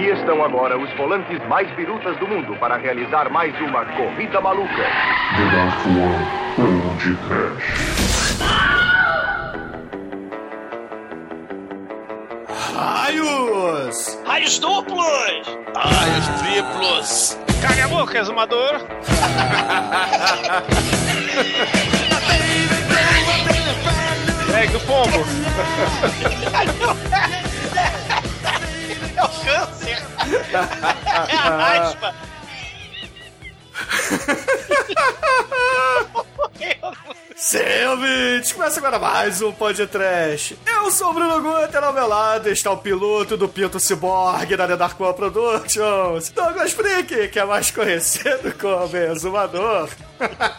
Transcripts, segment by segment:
Aqui estão agora os volantes mais birutas do mundo para realizar mais uma corrida maluca. Raios! Raios duplos! Raios triplos! Caga a boca, exumador! É do pombo! É a asma! Sim, ouvintes, começa agora mais um podcast. Eu sou o Bruno Guter, ao meu lado está o piloto do Pinto Cyborg da The Dark One Productions, Douglas Freak, que é mais conhecido como Exumador.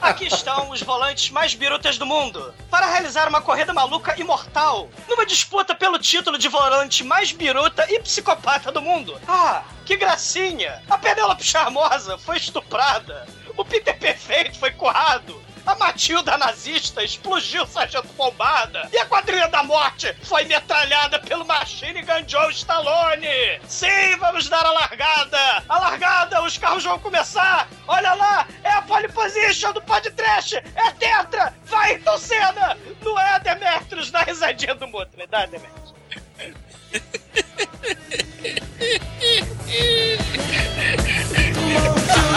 Aqui estão os volantes mais birutas do mundo para realizar uma corrida maluca e mortal numa disputa pelo título de volante mais biruta e psicopata do mundo. Ah, que gracinha! A Penélope Charmosa foi estuprada. O Peter Perfeito foi currado. A Matilda nazista explodiu Sargento Bombada. E a quadrilha da morte foi metralhada pelo Machine Gun Joe Stallone. Sim, vamos dar a largada. A largada, os carros vão começar. Olha lá, é a pole position do podcast. É Tetra. Vai, então cena. Não é Demetrius da risadinha do Muto. Me dá, Demetrius.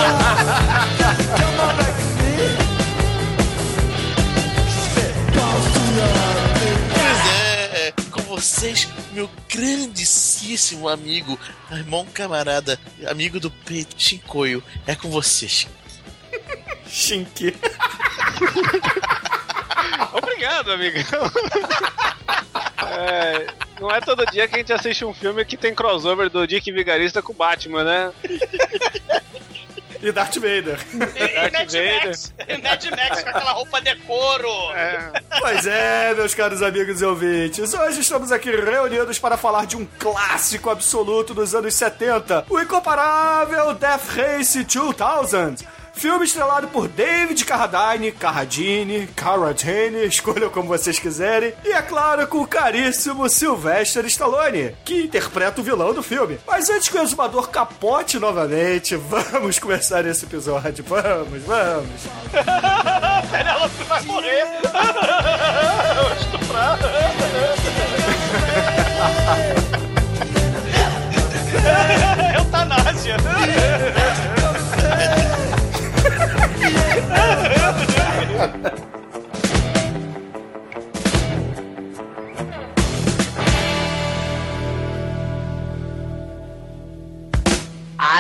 Pois vocês, meu grandíssimo amigo, irmão camarada, amigo do peito, Shinkoio, é com vocês. Shinky. Obrigado, amigão! É, não é todo dia que a gente assiste um filme que tem crossover do Dick Vigarista com o Batman, né? E Darth Vader. E, e Mad Max. E Mad Max com aquela roupa de couro. É. Pois é, meus caros amigos e ouvintes, hoje estamos aqui reunidos para falar de um clássico absoluto dos anos 70, o incomparável Death Race 2000. Filme estrelado por David Carradine, Carradine, Carradine, escolham como vocês quiserem, e é claro com o caríssimo Sylvester Stallone, que interpreta o vilão do filme. Mas antes que o exumador capote novamente, vamos começar esse episódio. Vamos, vamos. Penélope vai morrer. Eutanásia.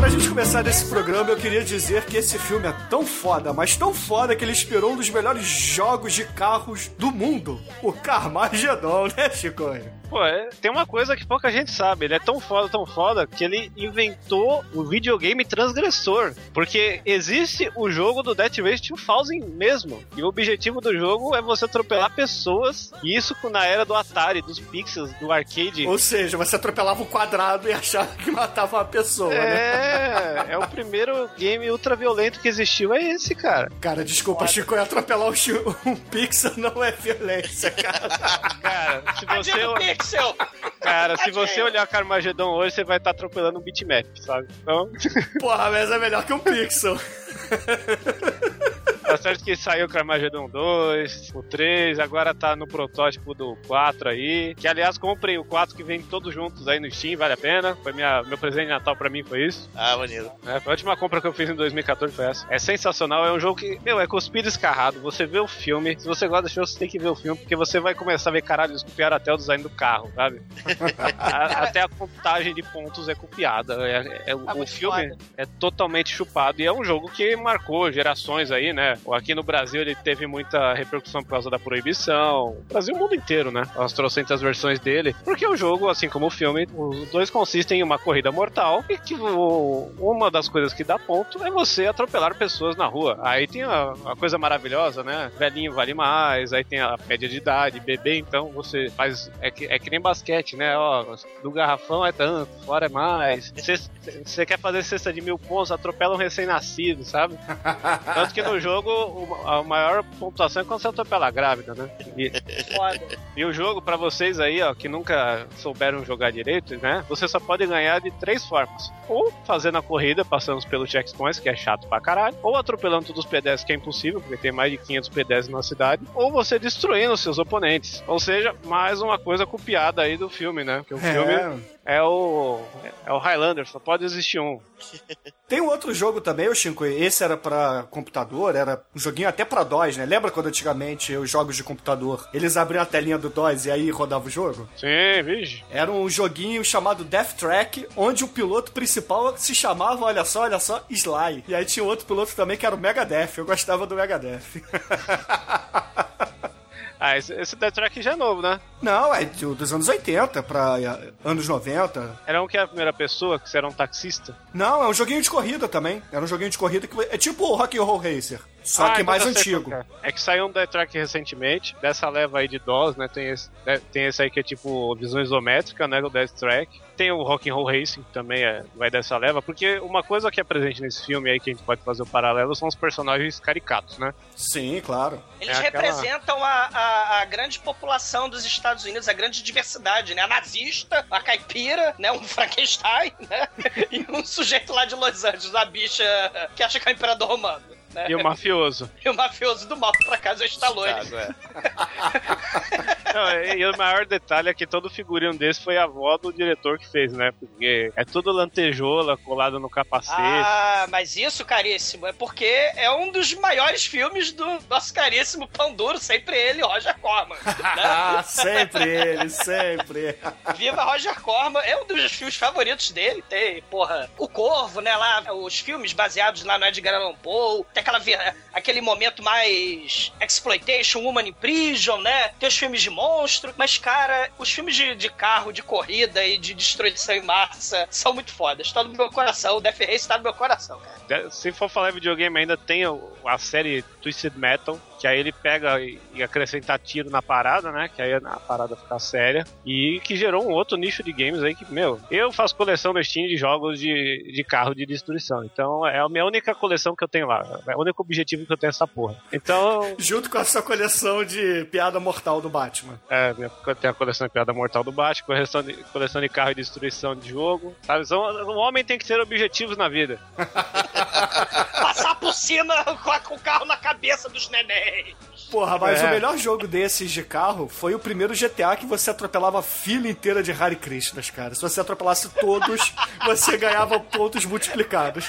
Pra gente começar esse programa, eu queria dizer que esse filme é tão foda, mas tão foda que ele inspirou um dos melhores jogos de carros do mundo, o Carmageddon, né, Chicoio? Pô, é- tem uma coisa que pouca gente sabe. Ele é tão foda, tão foda, que ele inventou o videogame transgressor. Porque existe o jogo do Death Race 2000 mesmo. E o objetivo do jogo é você atropelar pessoas. E isso na era do Atari, dos pixels, do arcade. Ou seja, você atropelava um quadrado e achava que matava uma pessoa, né? É, é o primeiro game ultra violento que existiu, é esse, cara. Cara, desculpa, Chicoio, atropelar um, um pixel não é violência, cara. Cara, se você, Do Pixel. cara, se você Tadinho. olhar Carmageddon hoje, você vai estar atropelando um bitmap, sabe? Então, Porra, mas é melhor que um pixel. tá certo que saiu o Carmageddon 2, o 3, agora tá no protótipo do 4 aí. Que aliás, comprei o 4 que vem todos juntos aí no Steam, vale a pena. Foi minha, meu presente de Natal pra mim, foi isso. Ah, maneiro. É, foi a última compra que eu fiz em 2014 foi essa. É sensacional, é um jogo que, meu, é cuspido escarrado. Você vê o filme, se você gosta de filme, você tem que ver o filme, porque você vai começar a ver, caralho, eles copiaram até o design do carro, sabe? A- até a contagem de pontos é copiada. É, é- o- Tá o filme foda. é totalmente chupado e é um jogo que marcou gerações aí, né? Aqui no Brasil ele teve muita repercussão por causa da proibição. O Brasil, o mundo inteiro, né? As trocentas versões dele. Porque o jogo, assim como o filme, os dois consistem em uma corrida mortal e que o- uma das coisas que dá ponto é você atropelar pessoas na rua. Aí tem a, a coisa maravilhosa, né? Velhinho vale mais, aí tem a média de idade, bebê, então você faz. É que, é que nem basquete, né? Ó, do garrafão é tanto, fora é mais. Você quer fazer cesta de mil pontos, atropela um recém-nascido, sabe? Tanto que no jogo o- a maior pontuação é quando você atropela a grávida, né? E, e o jogo, pra vocês aí, ó, que nunca souberam jogar direito, né? Você só pode ganhar de três formas. Ou fazendo a corrida, passando pelos checkpoints, que é chato pra caralho. Ou atropelando todos os pedestres, que é impossível, porque tem mais de 500 pedestres na cidade. Ou você destruindo os seus oponentes. Ou seja, mais uma coisa copiada aí do filme, né? Porque o filme é o, é o Highlander, só pode existir um. Tem um outro jogo também, o Shinko. Esse era pra computador, era um joguinho até pra DOS, né? Lembra quando antigamente os jogos de computador eles abriam a telinha do DOS e aí rodava o jogo? Sim, vige. Era um joguinho chamado Death Track, onde o piloto principal se chamava, olha só, olha só, Sly. E aí tinha outro piloto também que era o Megadeth. Eu gostava do Megadeth. Ah, esse, esse Death Track já é novo, né? Não, é do- dos anos 80 pra eh, anos 90. Era um que era a primeira pessoa, que você era um taxista. Não, é um joguinho de corrida também. Era um joguinho de corrida que é tipo o Rock and Roll Racer, só Ah, que então mais sei antigo. É. É que saiu um Death Track recentemente, dessa leva aí de DOS, né? Tem esse, né, tem esse aí que é tipo visão isométrica, né? O Death Track. Tem o Rock and Roll Racing, que também é, vai dessa leva, porque uma coisa que é presente nesse filme aí, que a gente pode fazer o paralelo, são os personagens caricatos, né? Sim, claro. Eles É aquela- representam a, a, a grande população dos Estados Unidos, a grande diversidade, né? A nazista, a caipira, né? Um Frankenstein, né? E um sujeito lá de Los Angeles, a bicha que acha que é o imperador romano. Né? E o mafioso. E o mafioso do mal, que por acaso é o Stallone. Caso, é. Não, e, e o maior detalhe é que todo figurino desse foi a avó do diretor que fez, né? Porque é tudo lantejola colado no capacete. Ah, mas isso, caríssimo, é porque é um dos maiores filmes do nosso caríssimo pão duro, sempre ele, Roger Corman. né? Ah, sempre ele, sempre. Viva Roger Corman, é um dos filmes favoritos dele. Tem, porra, O Corvo, né? Lá, os filmes baseados lá no Edgar Allan Poe. Aquela, aquele momento mais exploitation, Woman in Prison, né? Tem os filmes de monstro. Mas, cara, os filmes de, de carro, de corrida e de destruição em massa são muito fodas. Tá no meu coração. O Death Race tá no meu coração, cara. Se for falar videogame, ainda tem a série Twisted Metal, que aí ele pega e acrescenta tiro na parada, né? Que aí a parada fica séria. E que gerou um outro nicho de games aí que, meu, eu faço coleção no Steam de jogos de, de carro de destruição. Então é a minha única coleção que eu tenho lá. É o único objetivo que eu tenho essa porra. Então, Junto com a sua coleção de piada mortal do Batman. é, minha- eu tenho a coleção de piada mortal do Batman, coleção de, coleção de carro e destruição de jogo. Sabe? Um homem tem que ter objetivos na vida. Passar por cima com, a- com o carro na cabeça dos nenéns. Porra, mas É. o melhor jogo desses de carro foi o primeiro GTA que você atropelava a fila inteira de Hare Krishnas, cara. Se você atropelasse todos, você ganhava pontos multiplicados.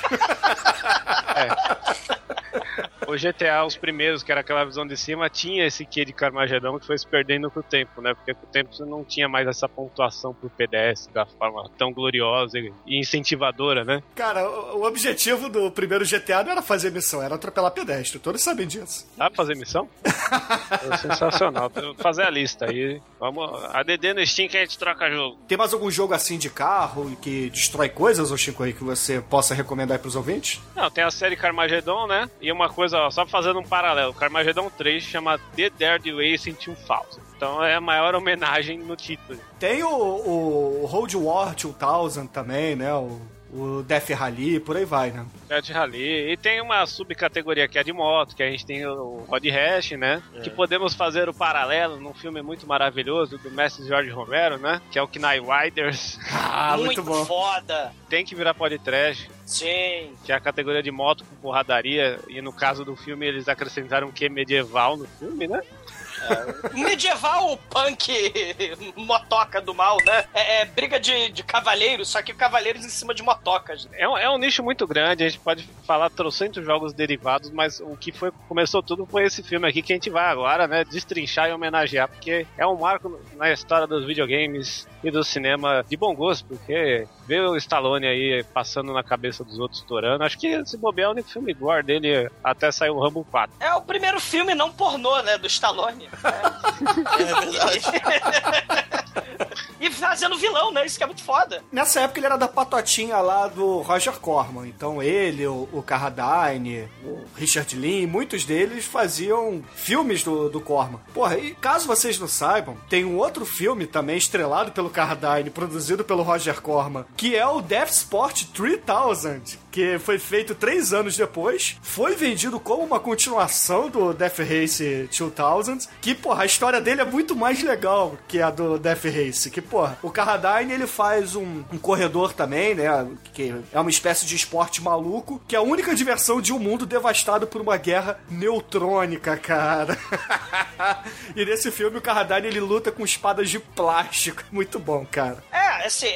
O GTA, os primeiros, que era aquela visão de cima, tinha esse quê de Carmagedão que foi se perdendo com o tempo, né? Porque com o tempo você não tinha mais essa pontuação por pedestre da forma tão gloriosa e incentivadora, né? Cara, o objetivo do primeiro GTA não era fazer missão, era atropelar pedestre. Todos sabem disso. Dá pra fazer missão? É sensacional. Fazer a lista aí. Vamos. ADD no Steam que a gente troca jogo. Tem mais algum jogo assim de carro que destrói coisas, ô Chico, aí, que você possa recomendar aí pros ouvintes? Não, tem a série Carmageddon, né? E uma coisa, ó, só fazendo um paralelo. Carmageddon 3 chama The Dare Racing 2000. Então é a maior homenagem no título. Tem o, o Road War 2000 também, né? O, o Death Rally, por aí vai, né? Death Rally. E tem uma subcategoria que é de moto, que a gente tem o Rod Rash, né? Que podemos fazer o paralelo num filme muito maravilhoso do mestre George Romero, né? Que é o Knight Riders. Ah, muito, bom. foda. tem que virar podcast, Sim. que é a categoria de moto com porradaria. E no caso do filme, eles acrescentaram o que medieval no filme, né? Um medieval punk motoca do mal, né? É, é briga de, de cavaleiros, só que cavaleiros em cima de motocas. né? É um, é um nicho muito grande, a gente pode falar trocentos jogos derivados, mas o que foi começou tudo foi esse filme aqui que a gente vai agora, né, destrinchar e homenagear, porque é um marco na história dos videogames e do cinema de bom gosto, porque ver o Stallone aí passando na cabeça dos outros estourando, acho que esse bobear é o único filme gore dele até sair o Rambo 4. É o primeiro filme não pornô, né, do Stallone. É verdade. e fazendo vilão, né? Isso que é muito foda. Nessa época ele era da patotinha lá do Roger Corman. Então ele, o, o Carradine, o Richard Lin, muitos deles faziam filmes do, do Corman. Porra, e caso vocês não saibam, tem um outro filme também estrelado pelo Carradine, produzido pelo Roger Corman, que é o Death Sport 3000, que foi feito três anos depois. Foi vendido como uma continuação do Death Race 2000, que, porra, a história dele é muito mais legal que a do Death Race. Que, porra, o Carradine ele faz um, um corredor também, né? Que é uma espécie de esporte maluco, que é a única diversão de um mundo devastado por uma guerra neutrônica, cara. e nesse filme o Carradine ele luta com espadas de plástico. Muito bom, cara. É, assim, é,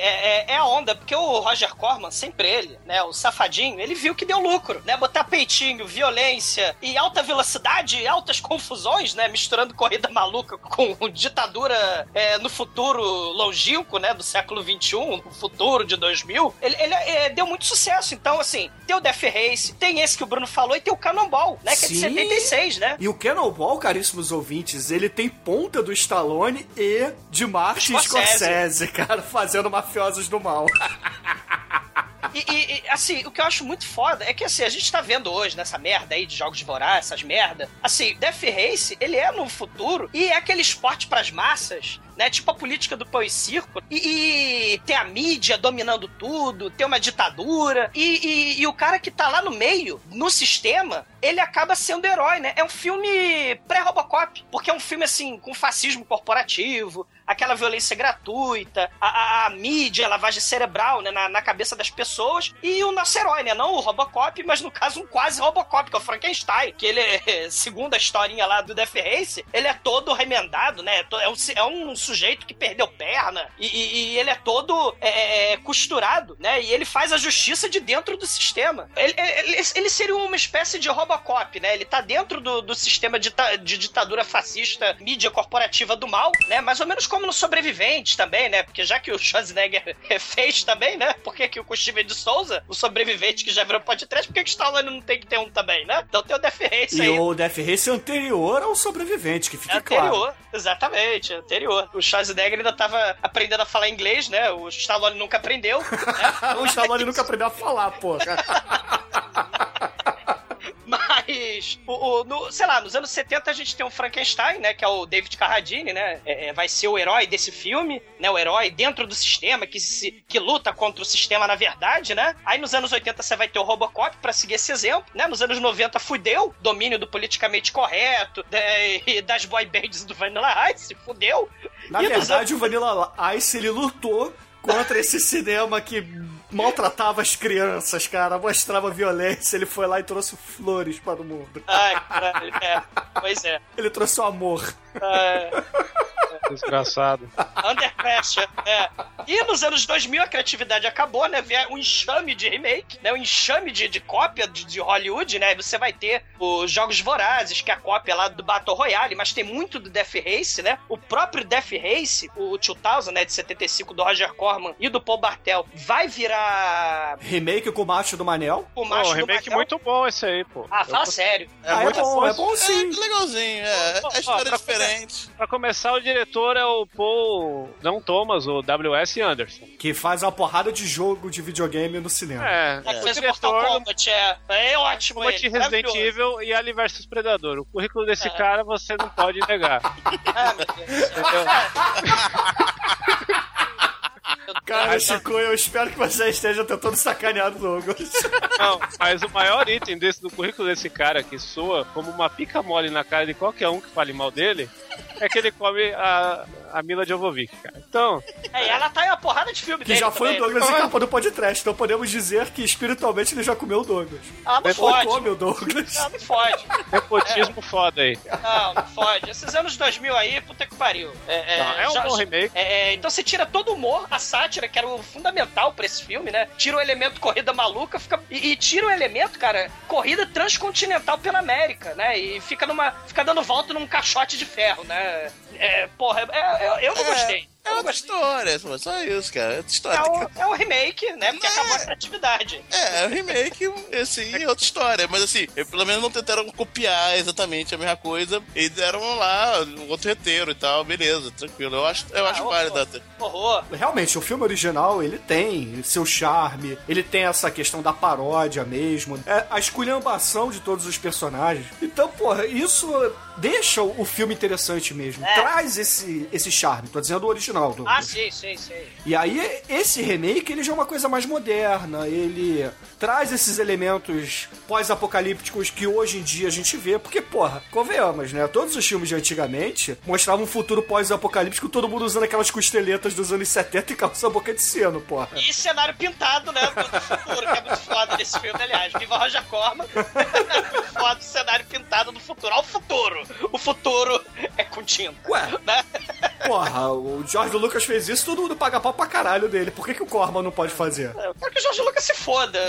é- é a onda, porque o Roger Corman, sempre ele, né, o safadinho, ele viu que deu lucro, né, botar peitinho, violência e alta velocidade e altas confusões, né, misturando corrida maluca com ditadura é, no futuro longínquo, né, do século XXI, no futuro de 2000, ele, ele, é, deu muito sucesso. Então, assim, tem o Death Race, tem esse que o Bruno falou e tem o Cannonball, né, que é de Sim. 76, né. E o Cannonball, caríssimos ouvintes, ele tem ponta do Stallone e de Martin Scorsese. Scorsese, cara, fazendo mafiosos do mal. E, e- e, assim, o que eu acho muito foda é que, assim, a gente tá vendo hoje nessa merda aí de jogos de voraz, essas merda. Assim, Death Race, ele é no futuro e é aquele esporte pras massas, né? Tipo a política do pão e circo. E, e tem a mídia dominando tudo, tem uma ditadura. E, e- e o cara que tá lá no meio, no sistema, ele acaba sendo herói, né? É um filme pré-Robocop, porque é um filme, assim, com fascismo corporativo, aquela violência gratuita, a, a- a mídia, a lavagem cerebral, né, na, na cabeça das pessoas, e o nosso herói, né, não o Robocop, mas no caso um quase Robocop, que é o Frankenstein, que ele, é, segundo a historinha lá do Death Race, ele é todo remendado, né, é um, é um sujeito que perdeu perna, e, e- e ele é todo é, é, costurado, né, e ele faz a justiça de dentro do sistema. Ele, ele, ele seria uma espécie de Robocop, né, ele tá dentro do, do sistema dita- de ditadura fascista, mídia corporativa do mal, né, mais ou menos como no Sobreviventes também, né, porque já que o Schwarzenegger fez também, né, por que que o Steven de Souza, o sobrevivente que já virou podcast, por que que o Stallone não tem que ter um também, né? Então tem o Death Race E aí. o Death Race anterior ao sobrevivente, que fique É anterior, claro. exatamente, anterior. O Schwarzenegger ainda tava aprendendo a falar inglês, né? O Stallone nunca aprendeu. né? o Stallone nunca aprendeu a falar, porra. O, o- no- sei lá, nos anos 70 a gente tem o Frankenstein, né? Que é o David Carradine, né? é- é, vai ser o herói desse filme, né? O herói dentro do sistema, que, se, que luta contra o sistema na verdade, né? Aí nos anos 80 você vai ter o Robocop pra seguir esse exemplo, né? Nos anos 90 fudeu, domínio do politicamente correto, né, e das boy bands do Vanilla Ice, fudeu. Na E verdade, o Vanilla Ice, ele lutou contra esse cinema que maltratava as crianças, cara, mostrava violência. Ele foi lá e trouxe flores para o mundo. Ai, caralho, é. Pois é. Ele trouxe o amor. É. Desgraçado. Under Pressure, é. E nos anos 2000 a criatividade acabou, né? Vier um enxame de remake, né? Um enxame de, de cópia de, de Hollywood, né? Você vai ter os Jogos Vorazes, que é a cópia lá do Battle Royale, mas tem muito do Death Race, né? O próprio Death Race, o 2000, né? De 75, do Roger Corman e do Paul Bartel, vai virar Remake com o macho do Manel. o Pô, macho do remake Bartel. muito bom esse aí, pô. Ah, Eu fala tô- sério. ah, é muito bom, é bom. bom sim. É legalzinho, é. A história pra é diferente. Pra começar, o diretor é o Paul, não Thomas, o W.S. Anderson. Que faz uma porrada de jogo de videogame no cinema. É, É, o fez o Mortal diretor do Kombat, é. É ótimo Kombat ele, Resident. Evil e Alien vs Predador. O currículo desse É. cara você não pode negar. Ah, meu Deus. Entendeu? Cara, Chico, eu espero que você esteja tentando sacanear o Douglas. Não, mas o maior item desse, do currículo desse cara, que soa como uma pica mole na cara de qualquer um que fale mal dele, é que ele come a, a Mila Jovovich, cara. então. É, ela tá em uma porrada de filme Que dele já foi o também. Douglas em capa do podcast. Então podemos dizer que espiritualmente ele já comeu o Douglas. Ah, não Ou fode. come o Douglas. Não, não fode. Nepotismo foda aí. Não, não fode. Esses anos 2000 aí, puta que pariu. É, Não, é um bom remake. é, é, então você tira todo o humor, a sátira, que era o fundamental pra esse filme, né? Tira o elemento corrida maluca fica, e, e tira o elemento, cara, corrida transcontinental pela América, né? E fica numa. fica dando volta num caixote de ferro, né? É, porra, é- é- eu não gostei. É outra gostei. história, só- só isso, cara. É outra história. É um, é um remake, né? Porque acabou a criatividade. É, é um remake, assim, é outra história. Mas assim, pelo menos não tentaram copiar exatamente a mesma coisa. E deram lá um outro roteiro e tal, beleza, tranquilo. Eu acho, eu acho Ah, válido horror. até. Horror. Realmente, o filme original, ele tem seu charme, ele tem essa questão da paródia mesmo, é a esculhambação de todos os personagens. Então, porra, isso deixa o filme interessante mesmo. É. Traz esse, esse charme, tô dizendo o original. Ah, Douglas. sim, sim, sim. E aí, esse remake, ele já é uma coisa mais moderna, ele traz esses elementos pós-apocalípticos que hoje em dia a gente vê, porque, porra, convenhamos, né? Todos os filmes de antigamente mostravam um futuro pós-apocalíptico, todo mundo usando aquelas costeletas dos anos 70 e calça boca de sino, porra. E cenário pintado, né? Do, do futuro, que é muito foda nesse filme, aliás. Viva Roger Corman. muito foda o cenário pintado do futuro. Olha o futuro. O futuro é com tinta. Ué. Né? Porra, o George Lucas fez isso, todo mundo paga pau pra caralho dele. Por que, que o Corman não pode fazer? Porque o Jorge Lucas se foda.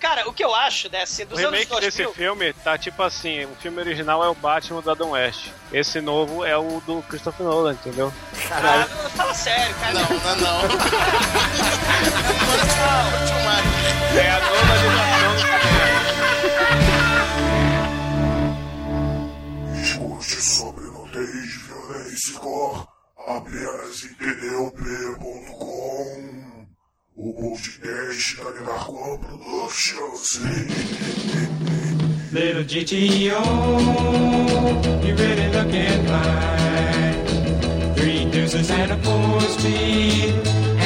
Cara, o que eu acho, né, assim, O dos anos remake 2000... desse filme tá tipo assim: o filme original é o Batman do Adam West. Esse novo é o do Christopher Nolan, entendeu? Ah, não, fala sério, cara. Não, não, não. É a nova Escute sobre nudez, violência e cor apenas em tdop.com O podcast da Narcoa Productions. Little GTO, you really looking fine. Three deuces and a four speed and a 389.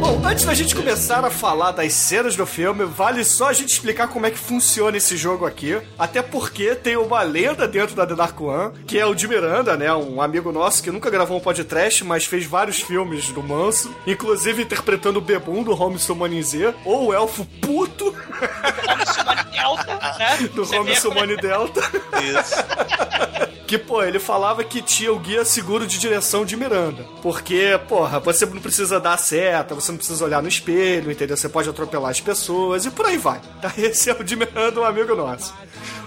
Bom, antes da gente começar a falar das cenas do filme, vale só a gente explicar como é que funciona esse jogo aqui. Até porque tem uma lenda dentro da The Dark One, que é o de Miranda, né? Um amigo nosso que nunca gravou um podcast, mas fez vários filmes do Manso, inclusive interpretando o Bebum do Home Summoning Z, ou o elfo puto Delta, né? do vê como é- Summoning Delta. Isso. Que, pô, ele falava que tinha o guia seguro de direção de Miranda. Porque, porra, você não precisa dar seta, você não precisa olhar no espelho, entendeu? Você pode atropelar as pessoas e por aí vai. Tá? Esse é o de Miranda, um amigo nosso.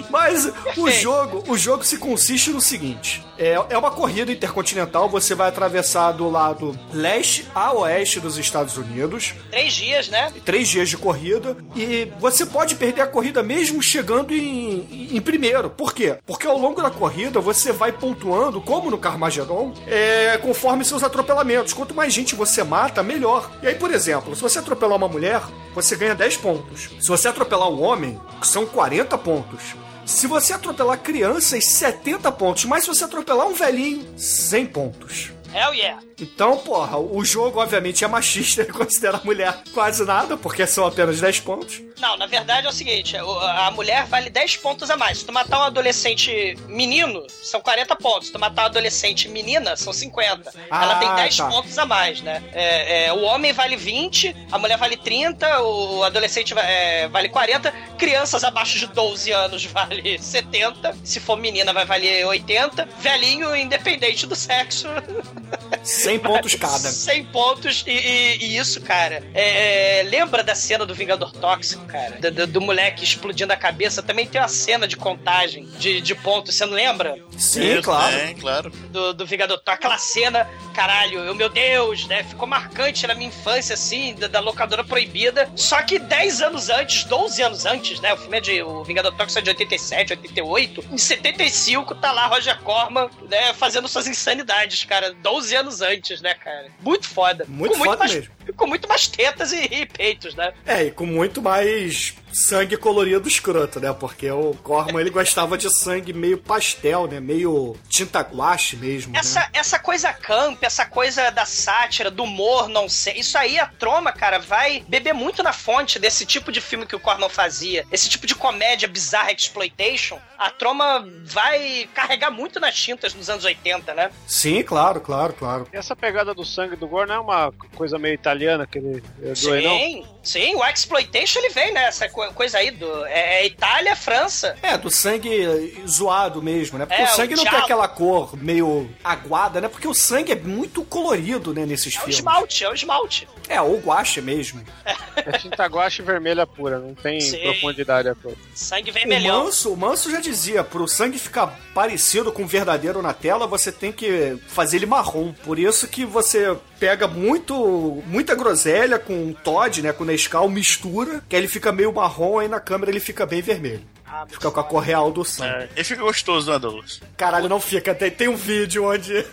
Mas o jogo, o jogo se consiste no seguinte: é, é uma corrida intercontinental, você vai atravessar do lado leste a oeste dos Estados Unidos Três dias, né? três dias de corrida e você pode perder a corrida mesmo chegando em, em primeiro. Por quê? Porque ao longo da corrida você vai pontuando, como no Carmageddon, é, conforme seus atropelamentos. Quanto mais gente você mata, melhor. E aí, por exemplo, se você atropelar uma mulher, você ganha 10 pontos. Se você atropelar um homem, são 40 pontos. Se você atropelar crianças, 70 pontos. Mas se você atropelar um velhinho, 100 pontos. Hell yeah. Então, porra, o jogo obviamente é machista, ele considera a mulher quase nada, porque são apenas 10 pontos. Não, na verdade é o seguinte, a mulher vale 10 pontos a mais. Se tu matar um adolescente menino, são 40 pontos. Se tu matar um adolescente menina, são 50. Ela Ah, tem 10 tá. pontos a mais, né? É, é, o homem vale 20, a mulher vale 30, o adolescente é, vale 40, crianças abaixo de 12 anos vale 70, se for menina vai valer 80, velhinho, independente do sexo, 100 pontos cada. 100 pontos e, e- e isso, cara. é, é, lembra da cena do Vingador Tóxico, cara? Do, do- do moleque explodindo a cabeça. Também tem uma cena de contagem de, de pontos. Você não lembra? Sim, Isso, claro. É, claro. Do, do Vingador Tóxico. Aquela cena, caralho, eu, meu Deus, né? Ficou marcante na minha infância, assim, da, da locadora proibida. Só que 10 anos antes, 12 anos antes, né? O filme é de. O Vingador Tóxico é de 87, 88. Em 75 tá lá Roger Corman, né? Fazendo suas insanidades, cara. 12 anos antes, né, cara? Muito foda. Muito com foda mais, mesmo. Com muito mais tetas e, e peitos, né? É, e com muito mais sangue colorido escroto, né? Porque o Corman, ele gostava de sangue meio pastel, né? Meio tinta guache mesmo, Essa, né? essa coisa camp, essa coisa da sátira, do humor, não sei. Isso aí, a Troma, cara, vai beber muito na fonte desse tipo de filme que o Corman fazia. Esse tipo de comédia bizarra, exploitation. A Troma vai carregar muito nas tintas nos anos 80, né? Sim, claro, claro, claro. E essa pegada do sangue do Gore não é uma coisa meio italiana que ele é doe, não? Sim, sim, o exploitation ele vem, né? Essa co- coisa aí do. É, é Itália, França. É, do sangue zoado mesmo, né? Porque É, o sangue o não tem aquela cor meio aguada, né? Porque o sangue é muito colorido, né, nesses É o filmes. esmalte, é o esmalte. É, ou guache mesmo. É tinta guache vermelha pura, não tem Sim. profundidade a cor. Sangue O vermelhão. Manso, o Manso já dizia, pro sangue ficar parecido com o verdadeiro na tela, você tem que fazer ele marrom. Por isso que você pega muito muita groselha com o Todd, né, com o Nescau, mistura, que aí ele fica meio marrom, aí na câmera ele fica bem vermelho. Ah, Fica com a cor real do sangue. É, ele fica gostoso, né, Douglas? Caralho, não fica. Tem, tem um vídeo onde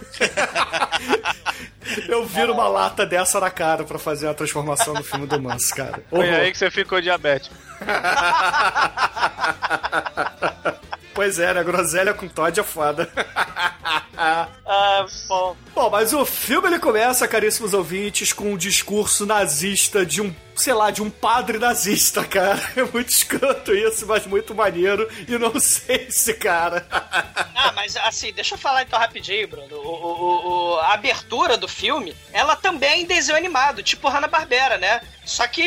eu viro uma lata dessa na cara pra fazer a transformação do filme do Manso, cara. Foi Horror. aí que você ficou diabético. Pois é, né? Groselha com Todd é foda. Ah, bom. Bom, mas o filme ele começa, caríssimos ouvintes, com um discurso nazista de um, sei lá, de um padre nazista, cara. É muito escroto isso, mas muito maneiro. E não sei se, cara. Ah, mas assim, deixa eu falar então rapidinho, Bruno. O, o- o- a abertura do filme, ela também é em desenho animado, tipo Hanna-Barbera, né? Só que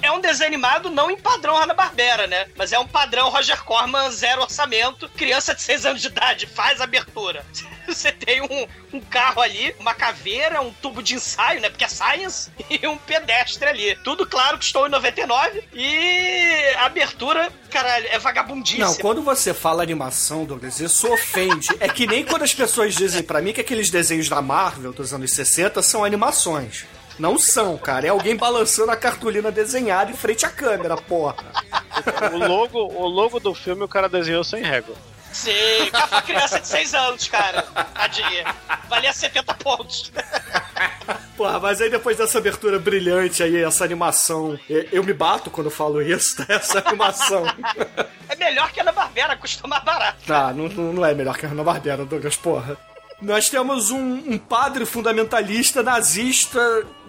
é um desenho animado não em padrão Hanna-Barbera, né? Mas é um padrão Roger Corman, zero orçamento, criança de 6 anos de idade, faz abertura. Você tem um, um carro ali, uma caveira, um tubo de ensaio, né? Porque é science, e um pedestre ali. Tudo claro que estou em 99 e a abertura, caralho, é vagabundíssima. Não, quando você fala animação, Douglas, isso ofende. É que nem quando as pessoas dizem pra mim que aqueles desenhos da Marvel dos anos 60 são animações. Não são, cara. É alguém balançando a cartolina desenhada em frente à câmera, porra. O logo, o logo do filme o cara desenhou sem régua. Sim, foi criança de 6 anos, cara. Tadinha. Valia 70 pontos. Porra, mas aí depois dessa abertura brilhante aí, essa animação. Eu me bato quando falo isso, tá? Essa animação. É melhor que a Ana Barbera, custa mais barato. Ah, não, não é melhor que a Hanna-Barbera, Douglas, porra. Nós temos um, um padre fundamentalista nazista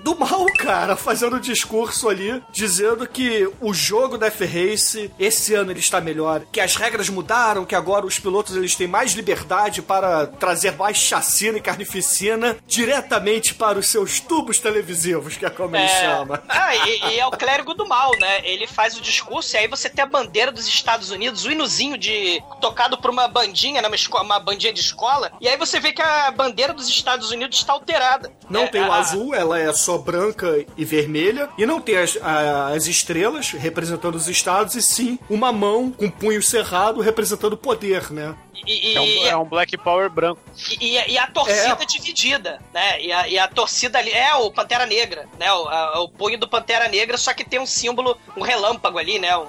do mal, cara, fazendo um discurso ali, dizendo que o jogo da F-Race, esse ano ele está melhor, que as regras mudaram, que agora os pilotos eles têm mais liberdade para trazer mais chacina e carnificina diretamente para os seus tubos televisivos, que é como ele chama. Ah, e, e é o clérigo do mal, né? Ele faz o discurso e aí você tem a bandeira dos Estados Unidos, o hinozinho de tocado por uma bandinha, né? uma, uma bandinha de escola, e aí você vê que a bandeira dos Estados Unidos está alterada. Não É, tem o a- azul, ela é só branca e vermelha. E não tem as, as estrelas representando os estados, e sim uma mão com punho cerrado representando o poder, né? E, e- É um, é um Black Power branco. E, e- e a torcida É. dividida, né? E a, e a torcida ali é o Pantera Negra, né? O, a- o punho do Pantera Negra, só que tem um símbolo, um relâmpago ali, né? Um-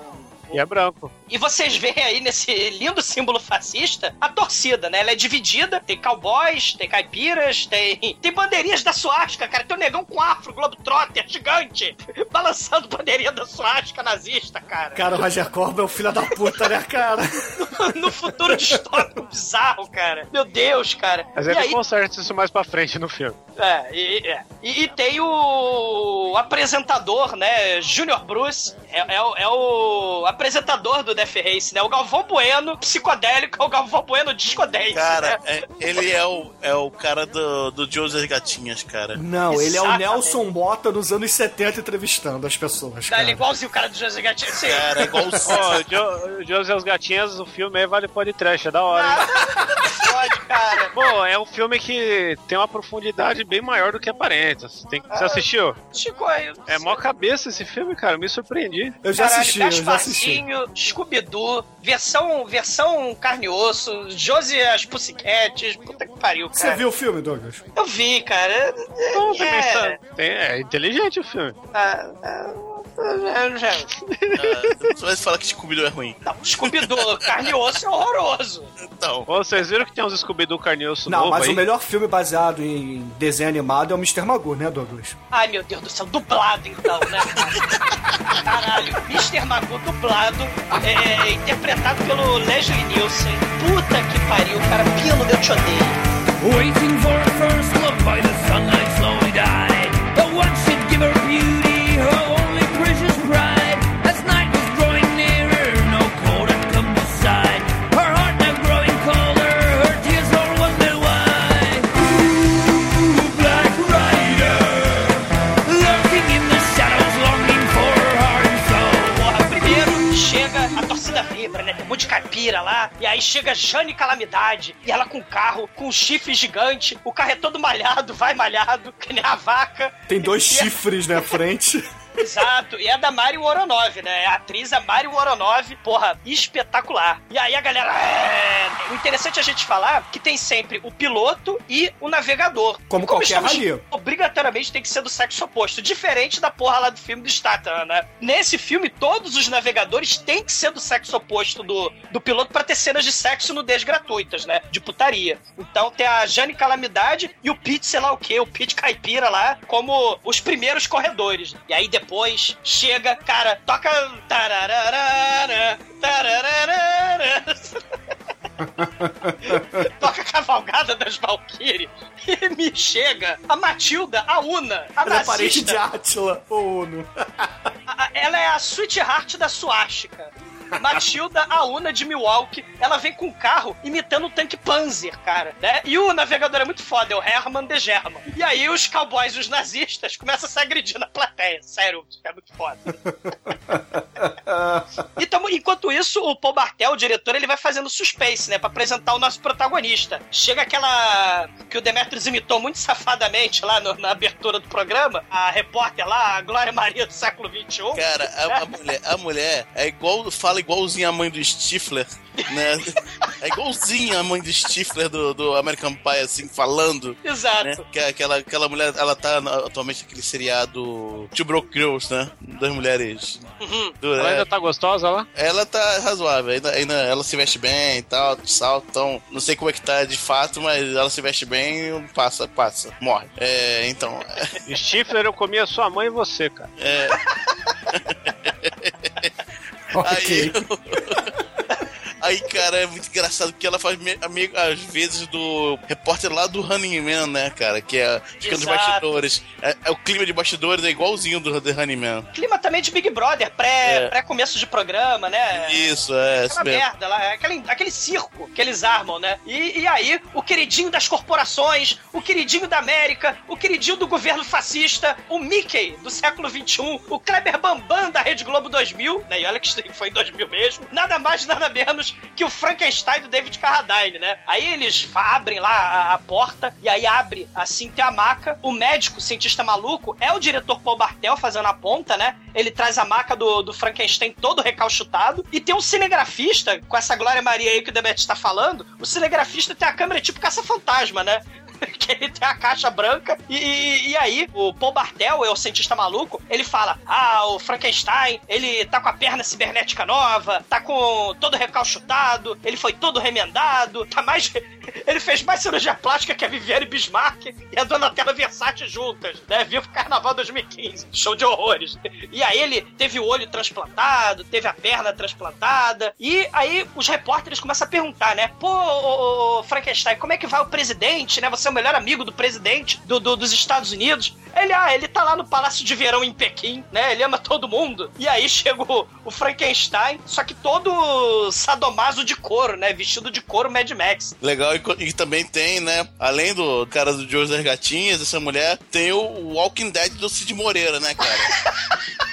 E é branco. E vocês veem aí nesse lindo símbolo fascista a torcida, né? Ela é dividida, tem cowboys, tem caipiras, tem. Tem bandeirinhas da suástica, cara. Tem um negão com afro, Globetrotter, gigante, balançando bandeirinha da suástica nazista, cara. Cara, o Roger Corman é o filho da puta, né, cara? no futuro distópico bizarro, cara. Meu Deus, cara. Mas e ele aí, conserta isso mais pra frente no filme. É, e, é. E- e tem o apresentador, né? Junior Bruce. É, é o- é o apresentador do Death Race, né? O Galvão Bueno, psicodélico, é o Galvão Bueno discodente. Cara, né? é- ele é o, é o cara do, do Joe das Gatinhas, cara. Não, ele é o Exatamente. Nelson Mota nos anos 70 entrevistando as pessoas, Ele é igualzinho o cara do José Gatinho. Sim. Cara, é igual o Ó, jo, José os Gatinhas, o filme aí vale pode trash, é da hora, hein? Pode, cara. Pô, é um filme que tem uma profundidade bem maior do que aparenta. Você, tem, você assistiu? Chico. É mó cabeça esse filme, cara. Me surpreendi. Eu já Caralho, assisti, eu já assisti. Scooby-Doo, versão, versão carne e osso, Josie e as Pussycats, puta que pariu, Você cara. viu o filme, Douglas? Eu vi, cara. É, Não, é, tem- é inteligente o filme. ah, ah, Ah, Você vai falar que Scooby-Doo é ruim. Não, Scooby-Doo, carne e osso é horroroso. Então, Ô, vocês viram que tem uns Scooby-Doo carne e osso Não, novo mas aí? o melhor filme baseado em desenho animado é o Mr. Magoo, né, Douglas? Ai, meu Deus do céu, dublado então, né? cara? Caralho, Mr. Magoo dublado, é, interpretado pelo Leslie Nielsen. Puta que pariu, cara, Pino, eu te odeio. Waiting for her first look by the sunlight slowly died. The one de caipira lá. E aí chega Jane Calamidade. E ela com um carro, com um chifre gigante. O carro é todo malhado, vai malhado, que nem a vaca. Tem dois E- chifres na frente. Exato, e é da Mari Woronov, né? É a atriz a Mari Woronov, porra, espetacular. E aí a galera. "É". O interessante é a gente falar que tem sempre o piloto e o navegador. Como E qualquer rally. Obrigatoriamente tem que ser do sexo oposto, diferente da porra lá do filme do Statham, né? Nesse filme, todos os navegadores têm que ser do sexo oposto do, do piloto pra ter cenas de sexo nudez gratuitas, né? De putaria. Então tem a Jane Calamidade e o Pete, sei lá o que, o Pete Caipira lá, como os primeiros corredores. E aí depois chega, cara, toca. tarararara, tarararara. toca a cavalgada das Valkyrie e me chega a Matilda, a Una, a Ela é parente nazista. de Átila, ou Uno. Ela é a sweetheart da suástica. Matilda, a Una de Milwaukee, ela vem com um carro imitando o tanque Panzer, cara, né? E o navegador é muito foda, é o Hermann de German. E aí os cowboys, os nazistas, começam a se agredir na plateia. Sério, é muito foda. E tamo- enquanto isso, o Paul Bartel, o diretor, ele vai fazendo suspense, né? Pra apresentar o nosso protagonista. Chega aquela. que o Demetrius imitou muito safadamente lá no- na abertura do programa, a repórter lá, a Glória Maria do século XXI. cara, a, a mulher, a mulher é igual, fala igualzinho a mãe do Stifler, né? É igualzinho a mãe do Stifler do, do American Pie, assim, falando. Exato. Né? Que aquela, aquela mulher, ela tá atualmente naquele seriado Two Broke Girls, né? Das mulheres. Uhum. Do- Ela é, ainda tá gostosa lá? ela tá razoável, ainda, ainda ela se veste bem e tal, salto, então não sei como é que tá de fato, mas ela se veste bem, passa, passa, morre. É, então, Stifler, eu comia sua mãe e você, cara. é, Ok. aí. Aí, cara, é muito engraçado porque ela faz amigo, às vezes, do repórter lá do Running Man, né, cara? Que é fica nos Exato. bastidores. É, é o clima de bastidores é igualzinho do The Running Man. Clima também de Big Brother, pré, É. pré-começo de programa, né? Isso, é, Aquela merda lá, é aquele, aquele circo que eles armam, né? E, e aí, o queridinho das corporações, o queridinho da América, o queridinho do governo fascista, o Mickey do século XXI, o Kleber Bambam da Rede Globo 2000, né? E olha que foi em 2000 mesmo, nada mais, nada menos que o Frankenstein do David Carradine, né? Aí eles abrem lá a, a porta, e aí abre, assim, tem a maca, o médico, o cientista maluco, é o diretor Paul Bartel fazendo a ponta, né? Ele traz a maca do, do Frankenstein todo recalchutado, e tem um cinegrafista, com essa Glória Maria aí que o Demet tá falando, o cinegrafista tem a câmera tipo caça-fantasma, né? que ele tem a caixa branca e, e, aí o Paul Bartel, é o cientista maluco, ele fala: Ah, o Frankenstein, ele tá com a perna cibernética nova, tá com todo recalchutado, ele foi todo remendado, tá mais. Ele fez mais cirurgia plástica que a Viviane Bismarck e a Donatella Versace juntas, né? Viu Carnaval 2015, show de horrores. E aí ele teve o olho transplantado, teve a perna transplantada, e aí os repórteres começam a perguntar, né? Pô, ô, ô, Frankenstein, como é que vai o presidente, né? Você é o melhor amigo do presidente do, do- dos Estados Unidos. Ele, ah, ele tá lá no Palácio de Verão em Pequim, né? Ele ama todo mundo. E aí chega o, o Frankenstein, só que todo sadomaso de couro, né? Vestido de couro Mad Max. Legal, e, e também tem, né? Além do cara do Joe das Gatinhas, essa mulher, tem o Walking Dead do Cid Moreira, né, cara?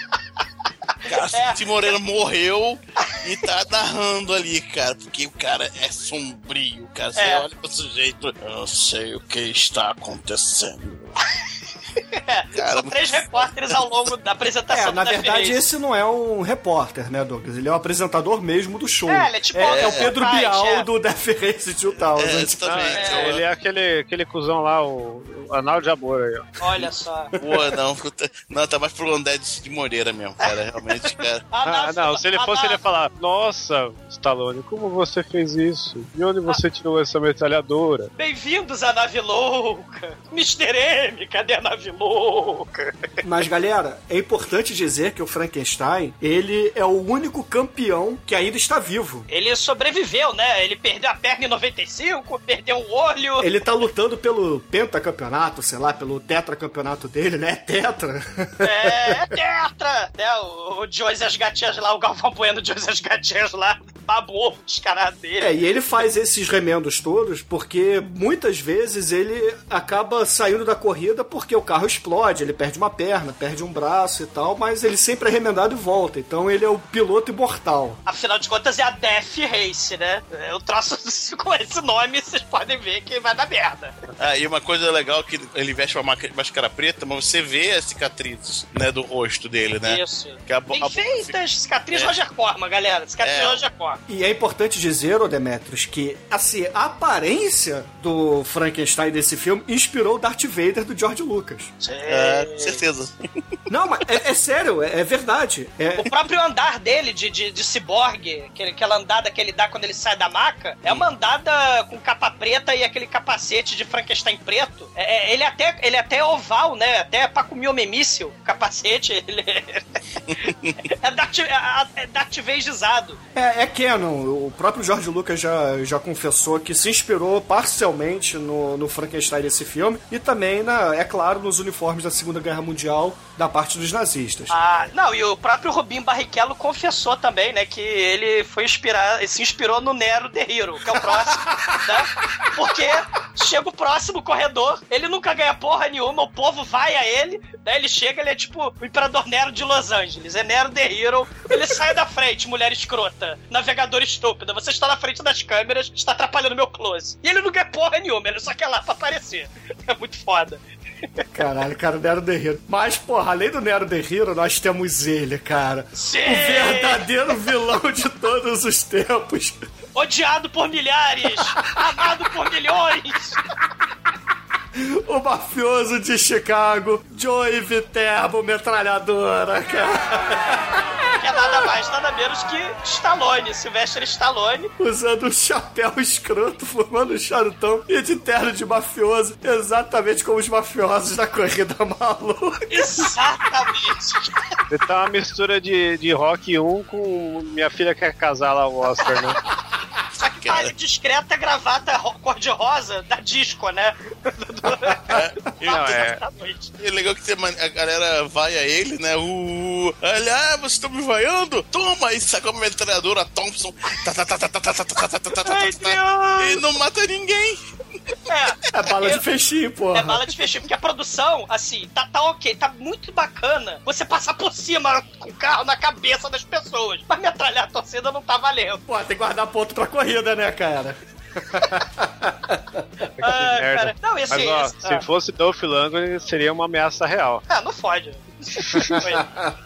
Cara, Cid Moreira morreu e tá narrando ali, cara, porque o cara é sombrio, cara. Você É. olha pro sujeito, eu não sei o que está acontecendo. Cara, São três repórteres ao longo da apresentação É, na verdade, esse não é um repórter, né, Douglas? Ele é o apresentador mesmo do show. É, ele é tipo é, o o Pedro Price, Bial é. do Death Race 2000. É, exatamente. É, ele é aquele, aquele cuzão lá, o, o Anal de Amor aí, ó. Olha só. Pô, não, não, tá mais pro André de Moreira mesmo, cara. Realmente, cara. Ah, não, se ele fosse, ele ia falar: Nossa, Stallone, como você fez isso? De onde você tirou essa metralhadora? Bem-vindos à nave louca! Mr. M, cadê a nave louca? Mas, galera, é importante dizer que o Frankenstein, ele é o único campeão que ainda está vivo. Ele sobreviveu, né? Ele perdeu a perna em 95, perdeu um olho. Ele tá lutando pelo pentacampeonato, sei lá, pelo tetracampeonato dele, né? Tetra. É, é tetra! Né? O, o Joyce as gatinhas lá, o Galvão Bueno, o Joyce as gatinhas lá, babo o ovo descarado dele. É, e ele faz esses remendos todos porque muitas vezes ele acaba saindo da corrida porque o carro explode, ele perde uma perna, perde um braço e tal, mas ele sempre é remendado e volta. Então ele é o piloto imortal. Afinal de contas, é a Death Race, né? Eu traço com esse nome, vocês podem ver que vai dar merda. Ah, e uma coisa legal que ele veste uma máscara preta, mas você vê as cicatrizes, né, do rosto dele, né? Isso. Que a Bem a feitas, cicatriz É. Roger Corman, galera. Cicatriz É. Roger Corman. E é importante dizer, ô Demetrius, que assim, a aparência do Frankenstein desse filme inspirou o Darth Vader do George Lucas. É, com certeza. Não, mas é, é sério, é, é verdade. É, O próprio andar dele de, de, de ciborgue, aquele, aquela andada que ele dá quando ele sai da maca, é uma andada com capa preta e aquele capacete de Frankenstein preto. É, é- ele, até, ele até é oval, né? Até pra comer o memício, o capacete, ele é Darth, é, é. É, é canon. O próprio George Lucas já, já confessou que se inspirou parcialmente no, no Frankenstein desse filme e também, na, é claro, nos uniformes da Segunda Guerra Mundial da parte dos nazistas. Ah, não, e o próprio Rubinho Barrichello confessou também, né, que ele foi inspirar, se inspirou no Nero The Hero, que é o próximo, né? Porque chega o próximo corredor, ele nunca ganha porra nenhuma, o povo vai a ele, né? Ele chega, ele é tipo o Imperador Nero de Los Angeles, é Nero The Hero, ele sai da frente, mulher escrota, navegador estúpida, você está na frente das câmeras, está atrapalhando meu close. E ele não ganha porra nenhuma, ele só quer lá pra aparecer. É muito foda. Caralho, cara, o Nero The Hero. Mas, porra, além do Nero The Hero, nós temos ele, cara. Sim! O verdadeiro vilão de todos os tempos. Odiado por milhares, amado por milhões. O mafioso de Chicago, Joey Viterbo, metralhadora, cara. Que é nada mais, nada menos que Stallone, Sylvester Stallone. Usando um chapéu escroto, fumando um charutão e de terno de mafioso, exatamente como os mafiosos da corrida maluca. Exatamente. Ele tá uma mistura de, de Rock 1 com Minha Filha Quer Casar lá, o Oscar, né? cara. discreta gravata cor-de-rosa da disco, né? é, não, é. é legal que a galera vai a ele, né? Uh, ele, ah, vocês estão me vaiando? Toma! E é como metralhadora Thompson. E não mata ninguém. É, é bala de fechinho, porra. É bala de fechinho, porque a produção, assim, tá, tá ok, tá muito bacana você passar por cima com o carro na cabeça das pessoas. Mas metralhar a torcida não tá valendo. Pô, tem que guardar ponto pra corrida, né, cara? Ah, merda. cara. Não, e assim, Mas ó, esse- se ah. fosse Dolph Lundgren, seria uma ameaça real. Ah, não fode.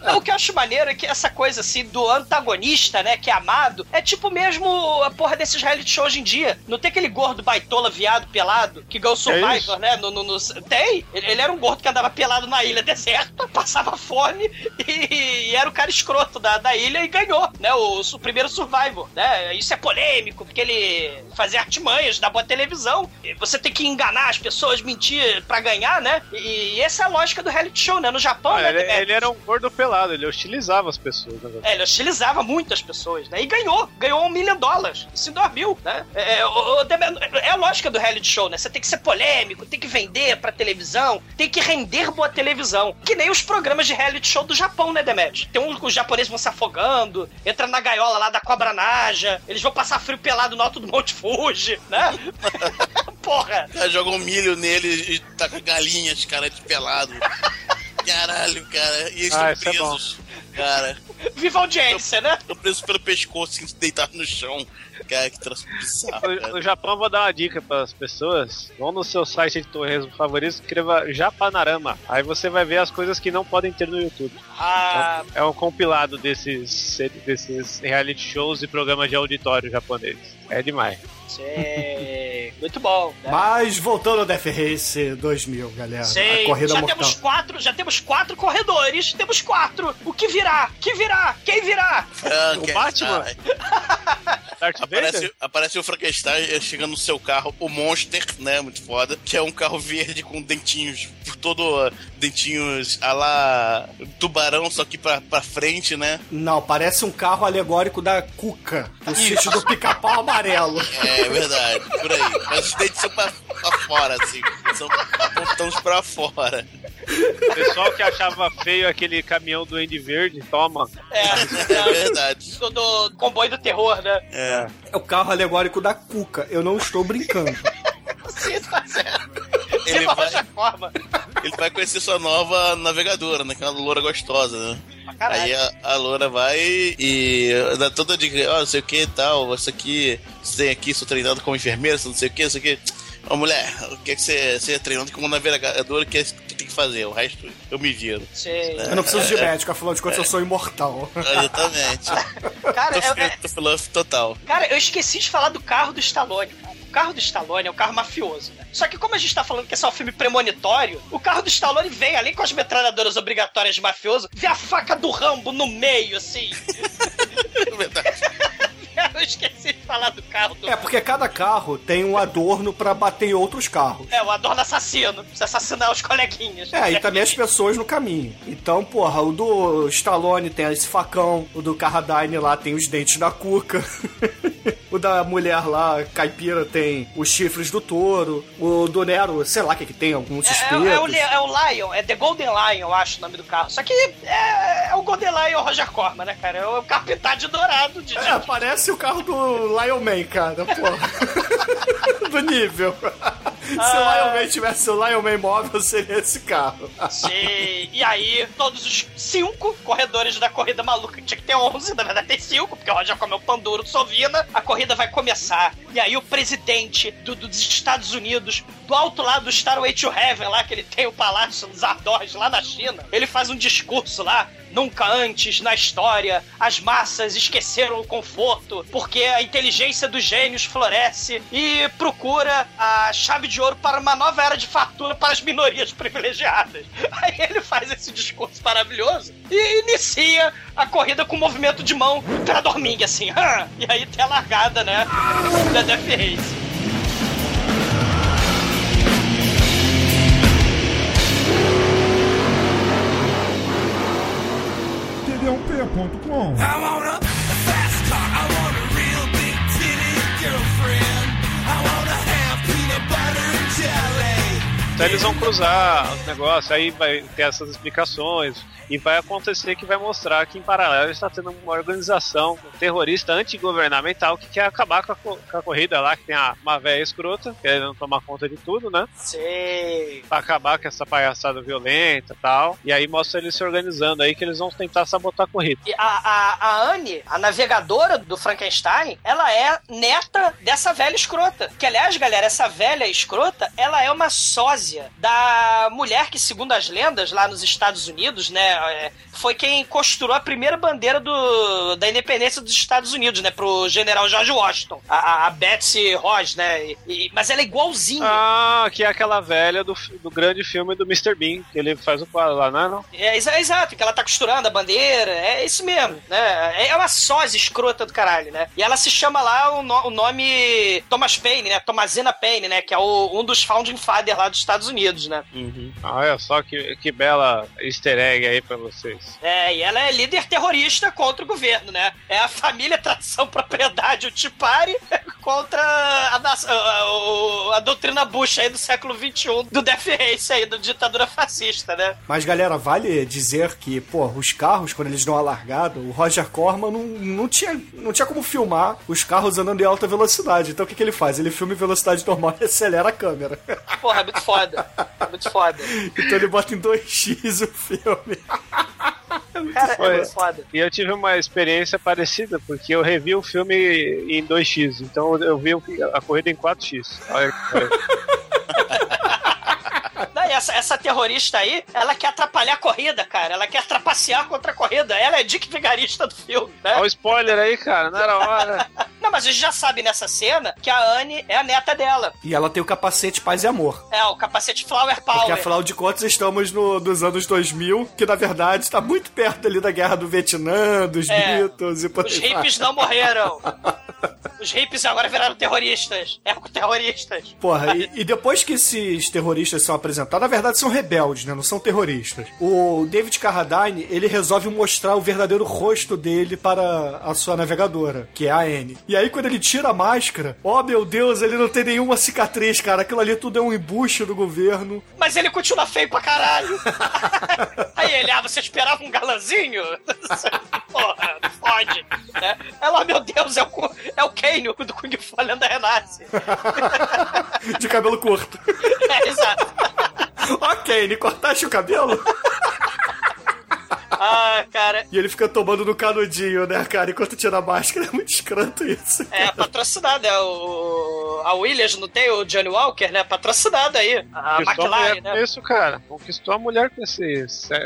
Não, o que eu acho maneiro é que essa coisa assim do antagonista, né, que é amado, é tipo mesmo a porra desses reality shows hoje em dia. Não tem aquele gordo baitola, viado, pelado, que ganhou o Survivor, isso? né? No, no- no- Tem! Ele, ele era um gordo que andava pelado na ilha deserta, passava fome e, e era o cara escroto da, da ilha e ganhou, né? O, o primeiro Survivor, né? Isso é polêmico, porque ele fazia artimanhas da boa televisão. Você tem que enganar as pessoas, mentir pra ganhar, né? E, e essa é a lógica do reality show, né? No Japão? Ele, Demetrius? ele era um gordo pelado, ele hostilizava as pessoas. Né? É, ele hostilizava muitas pessoas, né? E ganhou. Ganhou um milhão de dólares. Isso em 2000, né? É, é, é a lógica do reality show, né? Você tem que ser polêmico, tem que vender pra televisão, tem que render boa televisão. Que nem os programas de reality show do Japão, né, Demet? Tem um que os japoneses vão se afogando, entra na gaiola lá da cobra naja, eles vão passar frio pelado no alto do Monte Fuji, né? Porra! Joga um milho nele e tá com galinhas, cara, de pelado. Caralho, cara. E eles Ah, estão isso é bom. presos. Cara, Viva a audiência, né? tô preso pelo pescoço, assim, deitado no chão. Cara, que troço bizarro, No, cara. no Japão, eu vou dar uma dica para as pessoas. Vão no seu site de torresmo favorito, escreva Japanarama. Aí você vai ver as coisas que não podem ter no YouTube. Ah, É um compilado desses, desses reality shows e programas de auditório japoneses. É demais. Muito bom. Né? Mas voltando ao Death Race 2000, galera. Sei. A corrida já mortal. temos quatro, já temos quatro corredores. Temos quatro. O que virá? Que virá? Quem virá? Frankenstein. Batman? Darth Aparece, aparece o Frankenstein chegando no seu carro, o Monster, né? Muito foda. Que é um carro verde com dentinhos por todo. dentinhos a lá tubarão, só que pra, pra frente, né? Não, parece um carro alegórico da Cuca, o sítio do pica-pau amarelo. É verdade, por aí. Mas os dentes são pra, pra fora, assim. São apontando pra fora. O pessoal que achava feio aquele caminhão do Andy Verde, toma. É, É verdade. do, do comboio do terror, né? É. É o carro alegórico da Cuca. Eu não estou brincando. Sim, tá certo. Ele vai- Forma. Ele vai conhecer sua nova navegadora, né? Que é uma loura gostosa, né? Caralho. Aí a, a loura vai e dá toda dica, ó, não sei o que e tal, isso aqui, você tem aqui, sou treinado como enfermeira, não sei o que, não sei o que. Ô mulher, o que é que você, você é treinado como navegadora, o que é que você tem que fazer? O resto eu me viro. Sei. Eu não preciso de médico, afinal de contas eu sou imortal. Exatamente. Cara, Tô, é- é- tô fluff total. Cara, eu esqueci de falar do carro do Stallone, cara. O carro do Stallone é um carro mafioso, né? Só que como a gente tá falando que esse é um filme premonitório, o carro do Stallone vem, além com as metralhadoras obrigatórias de mafioso, vê a faca do Rambo no meio, assim. É verdade. eu esqueci de falar do carro do É, porque cada carro tem um adorno pra bater em outros carros. É, o Adorno assassino. Precisa assassinar os coleguinhas. É, e também as pessoas no caminho. Então, porra, o do Stallone tem esse facão, o do Carradine lá tem os dentes da cuca. o da mulher lá, caipira, tem os chifres do touro. O do Nero, sei lá o que que tem, alguns É, suspeitos. é, é o, Le- é o Lion, é The Golden Lion, eu acho o nome do carro. Só que é, é o Golden Lion Roger Corman, né, cara? É o capitão de dourado de, É, parece o carro do Lion Man, cara, porra. do nível. Se o Lion Man tivesse o Lion Man móvel, seria esse carro. Sim. E aí, todos os cinco corredores da corrida maluca, tinha que ter 11, na verdade tem cinco, porque o Roger comeu pão duro de Sovina, a corrida vai começar. E aí o presidente do- dos Estados Unidos, do alto lado do Starway to Heaven, lá que ele tem o palácio dos Ardós, lá na China, ele faz um discurso lá, Nunca antes na história as massas esqueceram o conforto, porque a inteligência dos gênios floresce e procura a chave de ouro para uma nova era de fartura para as minorias privilegiadas. Aí ele faz esse discurso maravilhoso e inicia a corrida com um movimento de mão pra dormir, assim. E aí tem a largada, né? Da Death Race. td1p.com Então eles vão cruzar os negócios, aí vai ter essas explicações. E vai acontecer que vai mostrar que em paralelo está tendo uma organização terrorista antigovernamental que quer acabar com a, co- com a corrida lá, que tem a, uma velha escrota, querendo tomar conta de tudo, né? Sei. Pra acabar com essa palhaçada violenta e tal. E aí mostra eles se organizando aí que eles vão tentar sabotar a corrida. E a, a, a Anne, a navegadora do Frankenstein, ela é neta dessa velha escrota. Que, aliás, galera, essa velha escrota, ela é uma sósia da mulher que, segundo as lendas, lá nos Estados Unidos, né, é, foi quem costurou a primeira bandeira do, da independência dos Estados Unidos, né, pro general George Washington. A, a- Betsy Ross, né, e- e- mas ela é igualzinha. Ah, que é aquela velha do, do grande filme do Mr. Bean, que ele faz o quadro lá, não é? Não? É, exa- exato, que ela tá costurando a bandeira, é isso mesmo, né? É uma sósia escrota do caralho, né? E ela se chama lá o, no- o nome Thomas Paine, né? Thomasina Paine, né? Que é o- um dos founding fathers lá dos Estados Unidos, né? Olha só que, que bela easter egg aí pra vocês. É, e ela é líder terrorista contra o governo, né? É a família, tradição, propriedade, o Tipari contra a, a- a- a doutrina Bush aí do século XXI, do Death Race aí, da ditadura fascista, né? Mas, galera, vale dizer que, pô, os carros, quando eles dão a largada, o Roger Corman não, não, tinha, não tinha como filmar os carros andando em alta velocidade. Então, o que, que ele faz? Ele filma em velocidade normal e acelera a câmera. Porra, é muito foda. É muito foda. então, ele bota em 2x o filme. Cara, é muito foda. E eu tive uma experiência parecida, porque eu revi o filme em 2x, então eu vi a corrida em 4x. Olha, olha. Essa, essa terrorista aí, ela quer atrapalhar a corrida, cara. Ela quer trapacear contra a corrida. Ela é dick vigarista do filme, né? Olha o spoiler aí, cara, não era hora. Não, mas a gente já sabe nessa cena que a Anne é a neta dela. E ela tem o capacete paz e amor. É, o capacete Flower Power. Porque afinal de contas estamos no, nos anos 2000, que na verdade está muito perto ali da guerra do Vietnã, dos É. Beatles e por Os hippies não morreram. Os hippies agora viraram terroristas. Eco-terroristas. Porra, e, e depois que esses terroristas são apresentados, na verdade são rebeldes, né? Não são terroristas. O David Carradine, ele resolve mostrar o verdadeiro rosto dele para a sua navegadora, que é a Anne. E aí quando ele tira a máscara, oh meu Deus, ele não tem nenhuma cicatriz, cara. Aquilo ali tudo é um embuste do governo. Mas ele continua feio pra caralho. Aí ele, ah, você esperava um galãzinho? Porra, não fode. Né? Ela, meu Deus, é o, é o Kane, o do Kung Fu Lenda Renasce. De cabelo curto. É, exato. ok, ele cortaste o cabelo? Ah, cara, E ele fica tomando no canudinho, né, cara? Enquanto tira a máscara. É muito escroto isso. é patrocinado, é o... A Williams não tem o Johnny Walker, né? Patrocinado aí. A Conquistou a McLaren, com né? isso, cara. Conquistou a mulher com esse,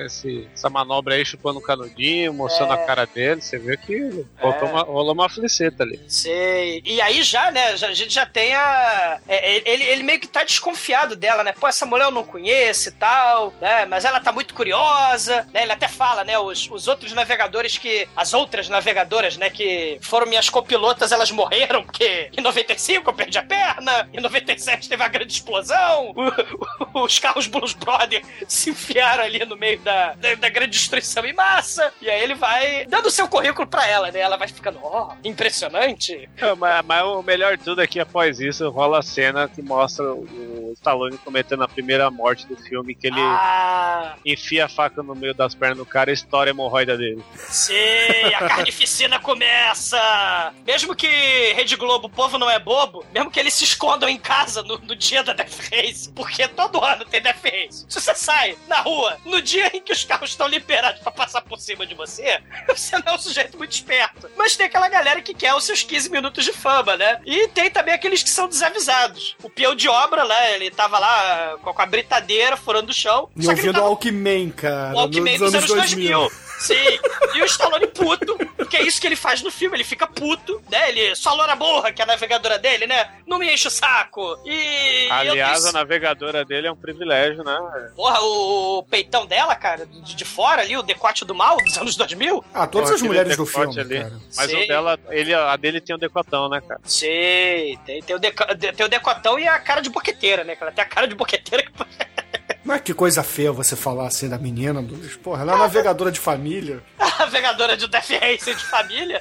esse- essa manobra aí, chupando o canudinho, mostrando É. a cara dele. Você vê que rolou, uma, rolou uma fliceta ali. Sei. E aí já, né, já- a gente já tem a... é, ele, ele meio que tá desconfiado dela, né? Pô, essa mulher eu não conheço e tal, né? Mas ela tá muito curiosa, né? Ele até fala, né? Os, os outros navegadores que... As outras navegadoras, né? Que foram minhas copilotas, elas morreram porque em 95 eu perdi a perna, em 97 teve a grande explosão, o- o- os carros Blues Brothers se enfiaram ali no meio da, da, da grande destruição em massa, e aí ele vai dando o seu currículo pra ela, né? Ela vai ficando, ó, impressionante. É, mas, mas o melhor de tudo é que após isso rola a cena que mostra o Stallone cometendo a primeira morte do filme, que ele Ah, enfia a faca no meio das pernas do cara e estoura a hemorroida dele. sei, a carnificina começa! Mesmo que Rede Globo, o povo não é bobo, mesmo que eles se escondam em casa no, no dia da Death Race, porque todo ano tem Death Race. Se você sai na rua no dia em que os carros estão liberados pra passar por cima de você, você não é um sujeito muito esperto. Mas tem aquela galera que quer os seus 15 minutos de fama, né? E tem também aqueles que são desavisados. O peão de obra, né? Ele tava lá com a, britadeira furando o chão. E ouvindo tava o Walkman, cara. o nos dos anos anos 2000. 2000. Sim. E o Stallone puto, que é isso que ele faz no filme, ele fica puto, né? Ele, só a Loura Borra, que é a navegadora dele, né? Não me enche o saco. E. Aliás, eu a navegadora dele é um privilégio, né? Porra, o, o peitão dela, cara, de, de fora ali, o decote do mal dos anos 2000. Ah, todas as Aquele mulheres do filme, ali. cara. Mas Sei. o dela, ele, a dele tem um decotão, né, cara? Sei, tem, tem, o deco- tem o decotão e a cara de boqueteira, né? Ela tem a cara de boqueteira que. Mas que coisa feia você falar assim da menina, dos. Porra, ela é navegadora de família. A navegadora de Death Race de família.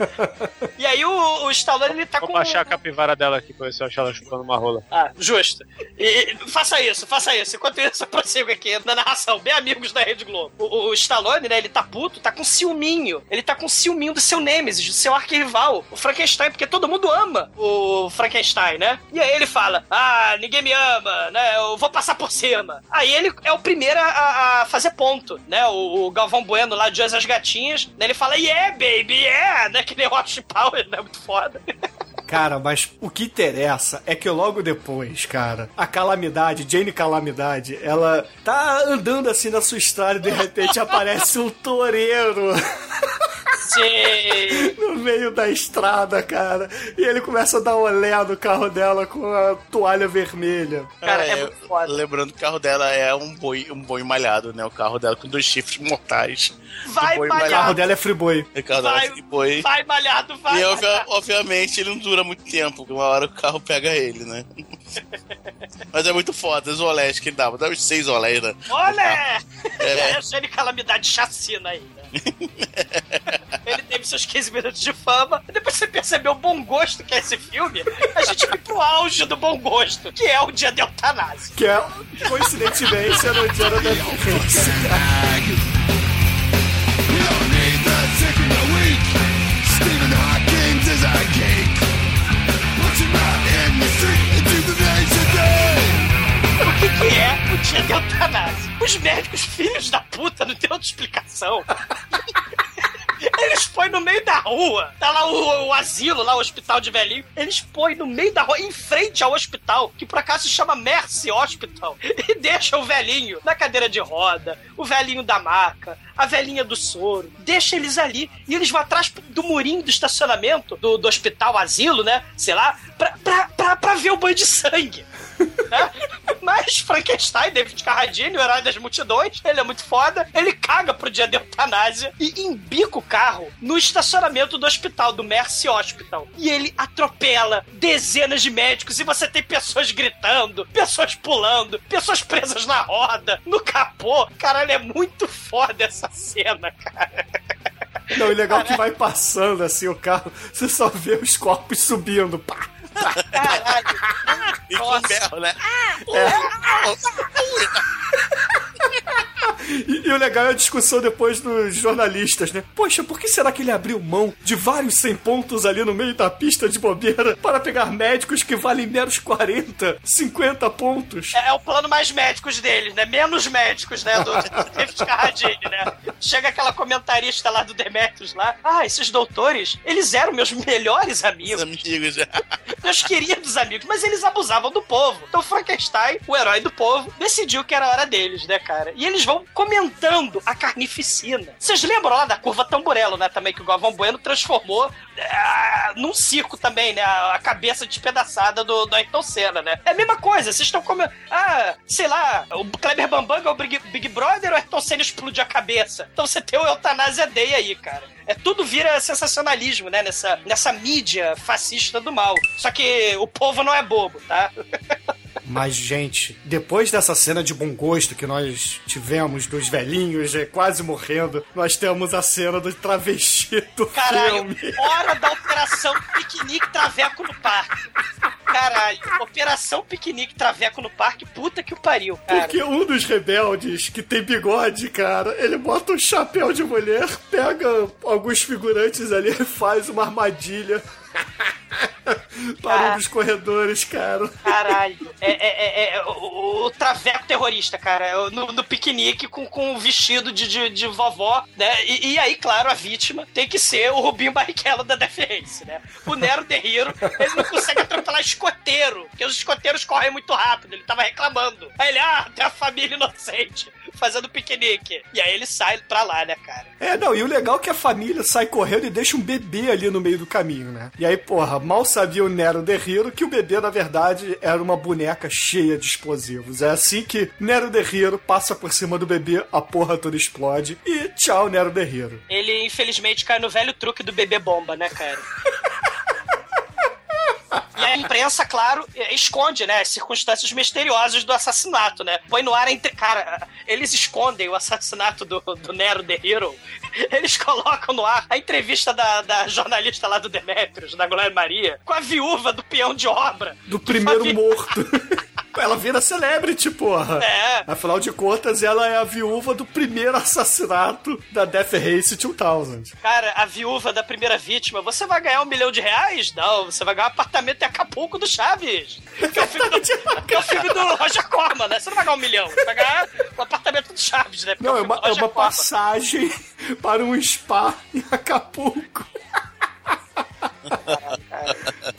E aí o, o Stallone, ele tá Vou com. baixar a capivara dela aqui pra ver se eu acho ela chupando uma rola. Ah, justo. E, e faça isso, faça isso. Enquanto isso, eu prossigo aqui na narração. Bem amigos da Rede Globo. O, o Stallone, né, ele tá puto, tá com ciúminho. Ele tá com ciúminho do seu Nemesis, do seu arquirrival, o Frankenstein, porque todo mundo ama o Frankenstein, né? E aí ele fala, ah, ninguém me ama, né, eu vou passar por cima. Aí ele é o primeiro a, a fazer ponto, né? O, o Galvão Bueno lá de As as Gatinhas, né, ele fala, yeah, baby, yeah, né? Que nem Austin Power, né? Muito foda. Cara, mas o que interessa é que logo depois, cara, a Calamidade, Jane Calamidade, ela tá andando assim na sua estrada e de repente aparece um toureiro Sim. no meio da estrada, cara. E ele começa a dar olé no carro dela com a toalha vermelha. Cara, é muito foda. Lembrando que o carro dela é um boi, um boi malhado, né? O carro dela com dois chifres mortais. Vai boi O carro malhado, dela é freeboy. O carro dela é de boi. vai malhado, vai. E malhado. obvia- obviamente ele não dura muito tempo, porque uma hora o carro pega ele, né? Mas é muito foda, os olés que ele dava, dava uns seis olés, né? Olha! É. É Gene Calamidade chacina aí, né? Ele teve seus 15 minutos de fama. E depois você percebeu o bom gosto que é esse filme. A gente vai pro auge do bom gosto, que é o dia da eutanásia. Que é, coincidentemente, no dia da Death Race. O que, que é o dia da eutanásia? Os médicos, filhos da puta, não tem outra explicação. Eles põem no meio da rua. Tá lá o, o asilo, lá o hospital de velhinho. Eles põem no meio da rua, em frente ao hospital, que por acaso se chama Mercy Hospital. E deixa o velhinho na cadeira de roda, o velhinho da maca, a velhinha do soro. Deixa eles ali. E eles vão atrás do murinho do estacionamento, do, do hospital, asilo, né? Sei lá, pra, pra, pra, pra ver o banho de sangue. Né? Mas Frankenstein, David Carradine, o herói das multidões, ele é muito foda, ele caga pro dia da eutanásia e embica o carro no estacionamento do hospital, do Mercy Hospital. E ele atropela dezenas de médicos e você tem pessoas gritando, pessoas pulando, pessoas presas na roda, no capô. Caralho, é muito foda essa cena, cara. Não, e legal que vai passando assim o carro, você só vê os corpos subindo. Pá, Caralho. E com berro, né? E, e o legal é a discussão depois dos jornalistas, né? Poxa, por que será que ele abriu mão de vários 100 pontos ali no meio da pista de bobeira para pegar médicos que valem meros 40, 50 pontos? É, é o plano mais médicos deles, né? Menos médicos, né? Do David Carradine, né? Chega aquela comentarista lá do Demetrius lá. Ah, esses doutores, eles eram meus melhores Os amigos. amigos já. meus queridos amigos, mas eles abusavam do povo. Então Frankenstein, o herói do povo, decidiu que era a hora deles, né, cara? E eles vão comentando a carnificina. Vocês lembram lá da curva tamburelo, né, também, que o Galvão Bueno transformou é, num circo também, né, a cabeça despedaçada do, do Ayrton Senna, né? É a mesma coisa, vocês estão comendo... Ah, sei lá, o Kleber Bambam é o Big, Big Brother o Ayrton Senna explode a cabeça? Então você tem o Eutanásia Day aí, cara. É, tudo vira sensacionalismo, né? Nessa, nessa mídia fascista do mal. Só que o povo não é bobo, tá? Mas, gente, depois dessa cena de bom gosto que nós tivemos dos velhinhos é, quase morrendo, nós temos a cena do travesti do Caralho, filme. hora da operação piquenique traveco no parque. Caralho, operação piquenique traveco no parque, puta que o pariu, cara. Porque um dos rebeldes que tem bigode, cara, ele bota um chapéu de mulher, pega alguns figurantes ali e faz uma armadilha. Para um dos corredores, cara. Caralho. É, é- é- é o, o traveco terrorista, cara. No, no piquenique com, com o vestido de, de, de vovó, né? E, e aí, claro, a vítima tem que ser o Rubinho Barrichello da Race, né? O Nero Derriro, ele não consegue atropelar escoteiro, porque os escoteiros correm muito rápido. Ele tava reclamando. Aí ele, ah, tem a família inocente fazendo piquenique. E aí ele sai pra lá, né, cara? É, não, e o legal é que a família sai correndo e deixa um bebê ali no meio do caminho, né? E aí, porra, mal sabia o Nero Derriro que o bebê, na verdade, era uma boneca cheia de explosivos. É assim que Nero Derriro passa por cima do bebê, a porra toda explode. E tchau, Nero Derriro. Ele, infelizmente, cai no velho truque do bebê bomba, né, cara? E a imprensa, claro, esconde, né, as circunstâncias misteriosas do assassinato, né? Põe no ar entre. Cara, eles escondem o assassinato do, do Nero The Hero. Eles colocam no ar a entrevista da, da jornalista lá do Demetrius, da Glória Maria, com a viúva do peão de obra. Do primeiro morto. Ela vira celebrity, porra. É. Afinal de contas, ela é a viúva do primeiro assassinato da Death Race 2000. Cara, a viúva da primeira vítima, você vai ganhar um milhão de reais? Não, você vai ganhar um apartamento em Acapulco do Chaves. Que é o filme do, que é o filme do Roger Corman, né? Você não vai ganhar um milhão, você vai ganhar um apartamento do Chaves, né? Porque Não, é uma, é uma passagem para um spa em Acapulco.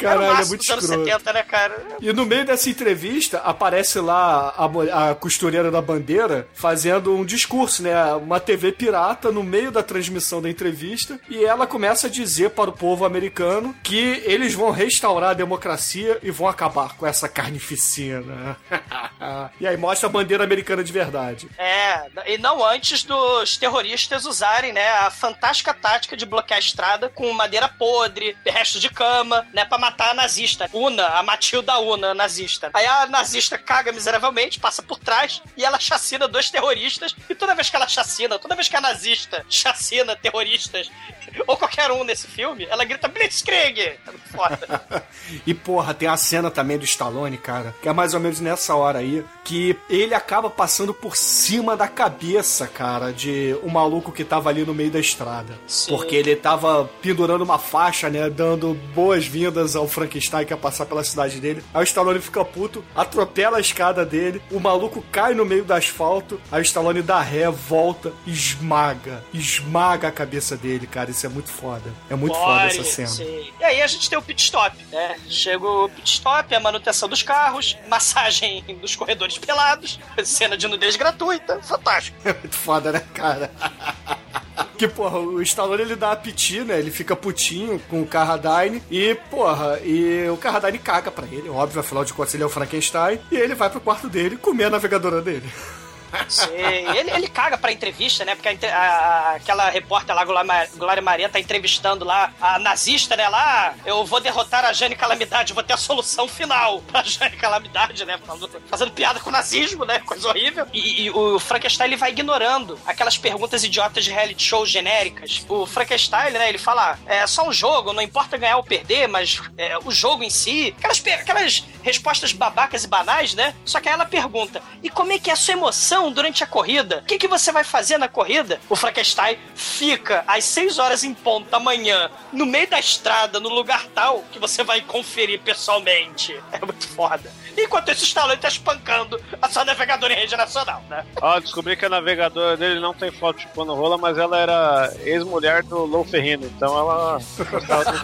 Era o Caralho, é máximo muito dos anos escroto. 70, né, cara? E no meio dessa entrevista, aparece lá a, a costureira da bandeira fazendo um discurso, né? Uma TV pirata no meio da transmissão da entrevista. E ela começa a dizer para o povo americano que eles vão restaurar a democracia e vão acabar com essa carnificina. e aí mostra a bandeira americana de verdade. É, e não antes dos terroristas usarem, né, a fantástica tática de bloquear a estrada com madeira podre, resto de cama, né, pra matar a nazista. Una, a Matilda Una, a nazista. Aí a nazista caga miseravelmente, passa por trás e ela chacina dois terroristas. E toda vez que ela chacina, toda vez que a nazista chacina terroristas, ou qualquer um nesse filme, ela grita Blitzkrieg! É foda. E porra, tem a cena também do Stallone, cara, que é mais ou menos nessa hora aí, que ele acaba passando por cima da cabeça, cara, de um maluco que tava ali no meio da estrada. Sim. Porque ele tava pendurando uma faixa, né, dando boas-vindas o Frankenstein quer passar pela cidade dele. Aí o Stallone fica puto, atropela a escada dele, o maluco cai no meio do asfalto, aí o Stallone dá ré, volta, esmaga, esmaga a cabeça dele, cara. Isso é muito foda. É muito foda essa cena. Sim. E aí a gente tem o pit stop, né? Chega o pit stop, a manutenção dos carros, massagem dos corredores pelados, cena de nudez gratuita, fantástico. É muito foda, né, cara? Que, porra, o Stallone ele dá a piti, né? Ele fica putinho com o Carradine e, porra, e o Carradine caga pra ele, óbvio, afinal de contas ele é o Frankenstein, e ele vai pro quarto dele comer a navegadora dele. Sim, ele, ele caga pra entrevista, né? Porque a a- aquela repórter lá, Glória Ma- Glória Maria, tá entrevistando lá a nazista, né? Lá, eu vou derrotar a Jane Calamidade, vou ter a solução final pra Jane Calamidade, né? Fazendo, fazendo piada com o nazismo, né? Coisa horrível. E, e o Frankenstein, ele vai ignorando aquelas perguntas idiotas de reality show genéricas. O Frankenstein, né? Ele fala, é só um jogo, não importa ganhar ou perder, mas é, o jogo em si. Aquelas, aquelas respostas babacas e banais, né? Só que aí ela pergunta, e como é que é a sua emoção durante a corrida? O que, que você vai fazer na corrida? O Frankenstein fica às 6 horas em ponto da manhã, no meio da estrada, no lugar tal, que você vai conferir pessoalmente. É muito foda. Enquanto esse Stallone tá espancando a sua navegadora em rede nacional, né? Ó, descobri que a navegadora dele não tem foto de pano rola, mas ela era ex-mulher do Lou Ferrino, então ela gostava do.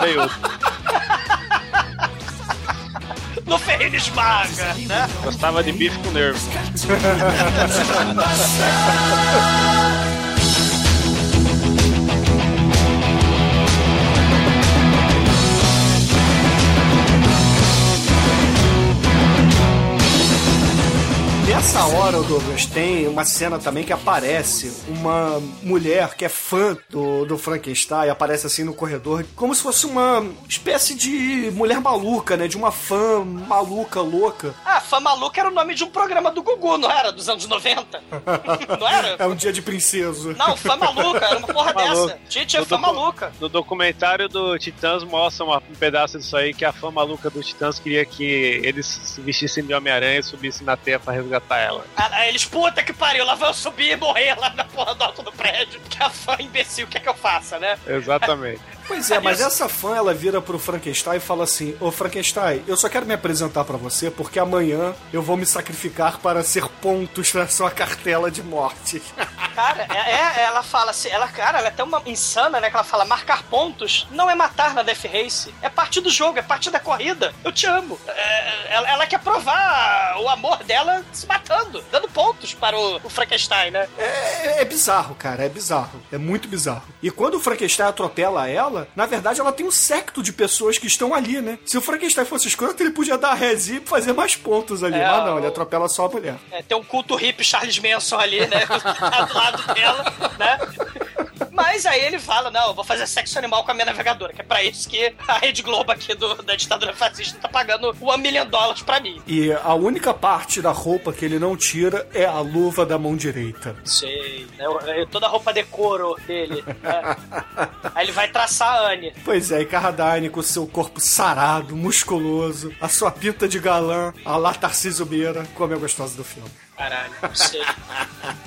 No Ferreira esmaga, né? Gostava de bife com nervo. Nessa hora, o Douglas, tem uma cena também que aparece uma mulher que é fã do, do Frankenstein, aparece assim no corredor, como se fosse uma espécie de mulher maluca, né? De uma fã maluca, louca. Ah, Fã Maluca era o nome de um programa do Gugu, não era? Dos anos 90? não era? É um dia de princeso. Não, Fã Maluca, era uma porra dessa. Tinha, tinha No Fã Maluca. No documentário do Titãs mostra uma- um pedaço disso aí que a fã maluca do Titãs queria que eles se vestissem de Homem-Aranha e subissem na terra pra resgatar ela. Ah, Aí eles, puta que pariu, lá eu subir e morrer lá na porra do alto do prédio. Que a fã imbecil quer que eu faça, né? Exatamente. Pois é, mas essa fã, ela vira pro Frankenstein e fala assim: Ô Frankenstein, eu só quero me apresentar pra você porque amanhã eu vou me sacrificar para ser pontos na sua cartela de morte. Cara, é, é- ela fala assim, ela, cara, ela é tão uma insana, né? Que ela fala, marcar pontos não é matar na Death Race. É parte do jogo, é parte da corrida. Eu te amo. É, ela, ela quer provar o amor dela se matando, dando pontos para o, o Frankenstein, né? É, é bizarro, cara, é bizarro. É muito bizarro. E quando o Frankenstein atropela ela, na verdade ela tem um secto de pessoas que estão ali, né? Se o Frankenstein fosse escroto, ele podia dar rezinha e fazer mais pontos ali. É, mas não, o- ele atropela só a mulher. É, tem um culto hippie Charles Manson ali, né? Tá do lado dela, né? Mas aí ele fala, não, eu vou fazer sexo animal com a minha navegadora, que é pra isso que a Rede Globo aqui do- da ditadura fascista tá pagando one million dólares pra mim. E a única parte da roupa que ele não tira é a luva da mão direita. Sei, né? Toda a roupa de couro dele. né? Aí ele vai traçar a Anne. Pois é, e Carradine com seu corpo sarado, musculoso, a sua pinta de galã, a lá Tarcísio Meira, como é gostosa do filme. Caralho, não sei.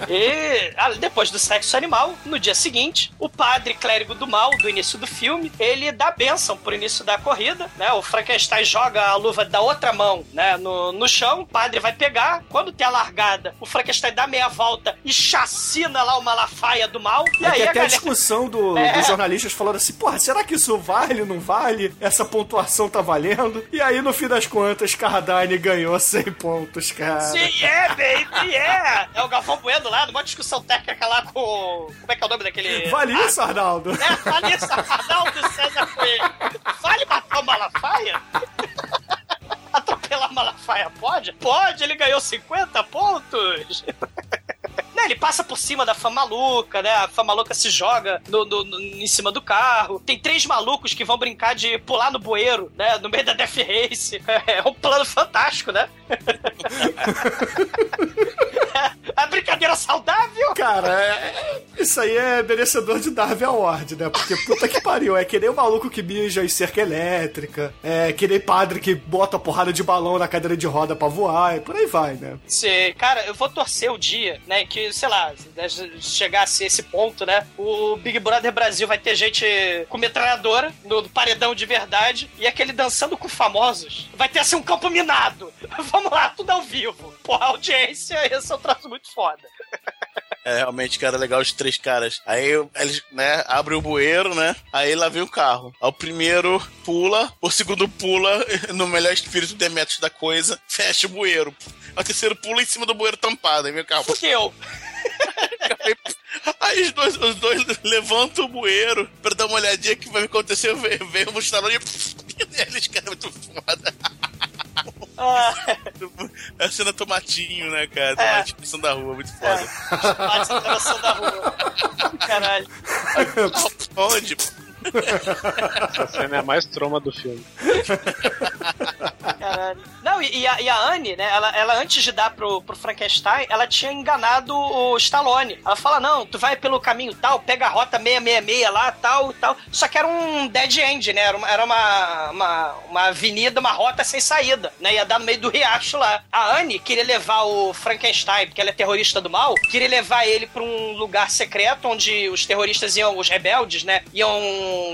E ah, depois do sexo animal, no dia seguinte, o padre clérigo do mal, do início do filme, ele dá bênção pro início da corrida, né? O Frankenstein joga a luva da outra mão, né, no, no chão, o padre vai pegar, quando tem a largada, o Frankenstein dá meia volta e chacina lá o Malafaia do mal. E É aí até a galera... discussão do- É. dos jornalistas falando assim, porra, será que isso vale, não vale? Essa pontuação tá valendo? E aí, no fim das contas, Carradine ganhou 100 pontos, cara. Sim, é, baby, é! É o Galvão Bueno lá, numa discussão técnica lá com. Como é que é o nome daquele. Vale isso, Arnaldo? É, vale isso, Arnaldo César Coelho. Vale matar o Malafaia? Atropelar o Malafaia pode? Pode, ele ganhou 50 pontos. Né, ele passa por cima da fã maluca, né? A fã maluca se joga no, no- no- em cima do carro. Tem três malucos que vão brincar de pular no bueiro, né? No meio da Death Race. É um plano fantástico, né? A brincadeira saudável. Cara, é- isso aí é merecedor de Darwin Award, né? Porque puta que pariu, é que nem o maluco que mija em cerca elétrica, é que nem padre que bota porrada de balão na cadeira de roda pra voar, e por aí vai, né? Sei, cara, eu vou torcer o dia, né, que, sei lá, chegasse a esse ponto, né, o Big Brother Brasil vai ter gente com metralhadora no paredão de verdade e aquele dançando com famosos vai ter assim um campo minado. Vamos lá, tudo ao vivo. Porra, audiência, esse é um traço muito foda. É, realmente, cara, legal os três caras. Aí eles, né, abrem o bueiro, né? Aí lá vem o carro. Aí o primeiro pula, o segundo pula, no melhor espírito Demetrius da coisa, fecha o bueiro. Aí o terceiro pula em cima do bueiro tampado. Aí vem o carro. Fudeu. Aí, aí os, dois, os dois levantam o bueiro pra dar uma olhadinha que vai acontecer. Vem, vem o Stallone e eles, cara, é muito foda. Ah, É a cena tomatinho, né, cara? Tomate é. da rua, muito foda. Tomate atravessando da rua. Caralho. Onde? Essa cena é a mais troma do filme. Caralho. Não, e, e, a, e a Anne, né? Ela, ela antes de dar pro, pro Frankenstein, ela tinha enganado o Stallone. Ela fala: não, tu vai pelo caminho tal, pega a rota 666 lá, tal tal. Só que era um dead end, né? Era uma, era uma, uma, uma avenida, uma rota sem saída, né? Ia dar no meio do riacho lá. A Anne queria levar o Frankenstein, porque ela é terrorista do mal, queria levar ele pra um lugar secreto onde os terroristas iam, os rebeldes, né? Iam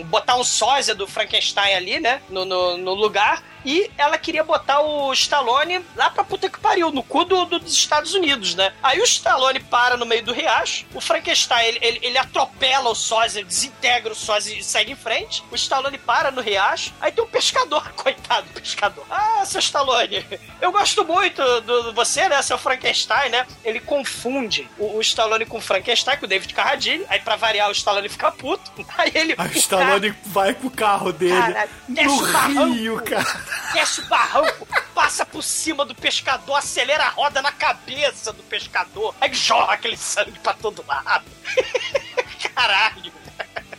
botar um sósia do Frankenstein ali, né? No, no, no lugar. E ela queria botar o Stallone lá pra puta que pariu, no cu do, do- dos Estados Unidos, né? Aí o Stallone para no meio do riacho, o Frankenstein, ele, ele, ele atropela o sósia, desintegra o sósia e segue em frente. O Stallone para no riacho, aí tem um pescador, coitado do pescador. Ah, seu Stallone, eu gosto muito do você, né, seu Frankenstein, né? Ele confunde o, o Stallone com o Frankenstein, com o David Carradine, aí pra variar o Stallone fica puto. Aí ele... Aí o Stallone vai com o carro dele desce no o barranco. rio, cara. desce o barranco, passa por cima do pescador, acelera a roda na cabeça do pescador, aí jorra aquele sangue pra todo lado. Caralho.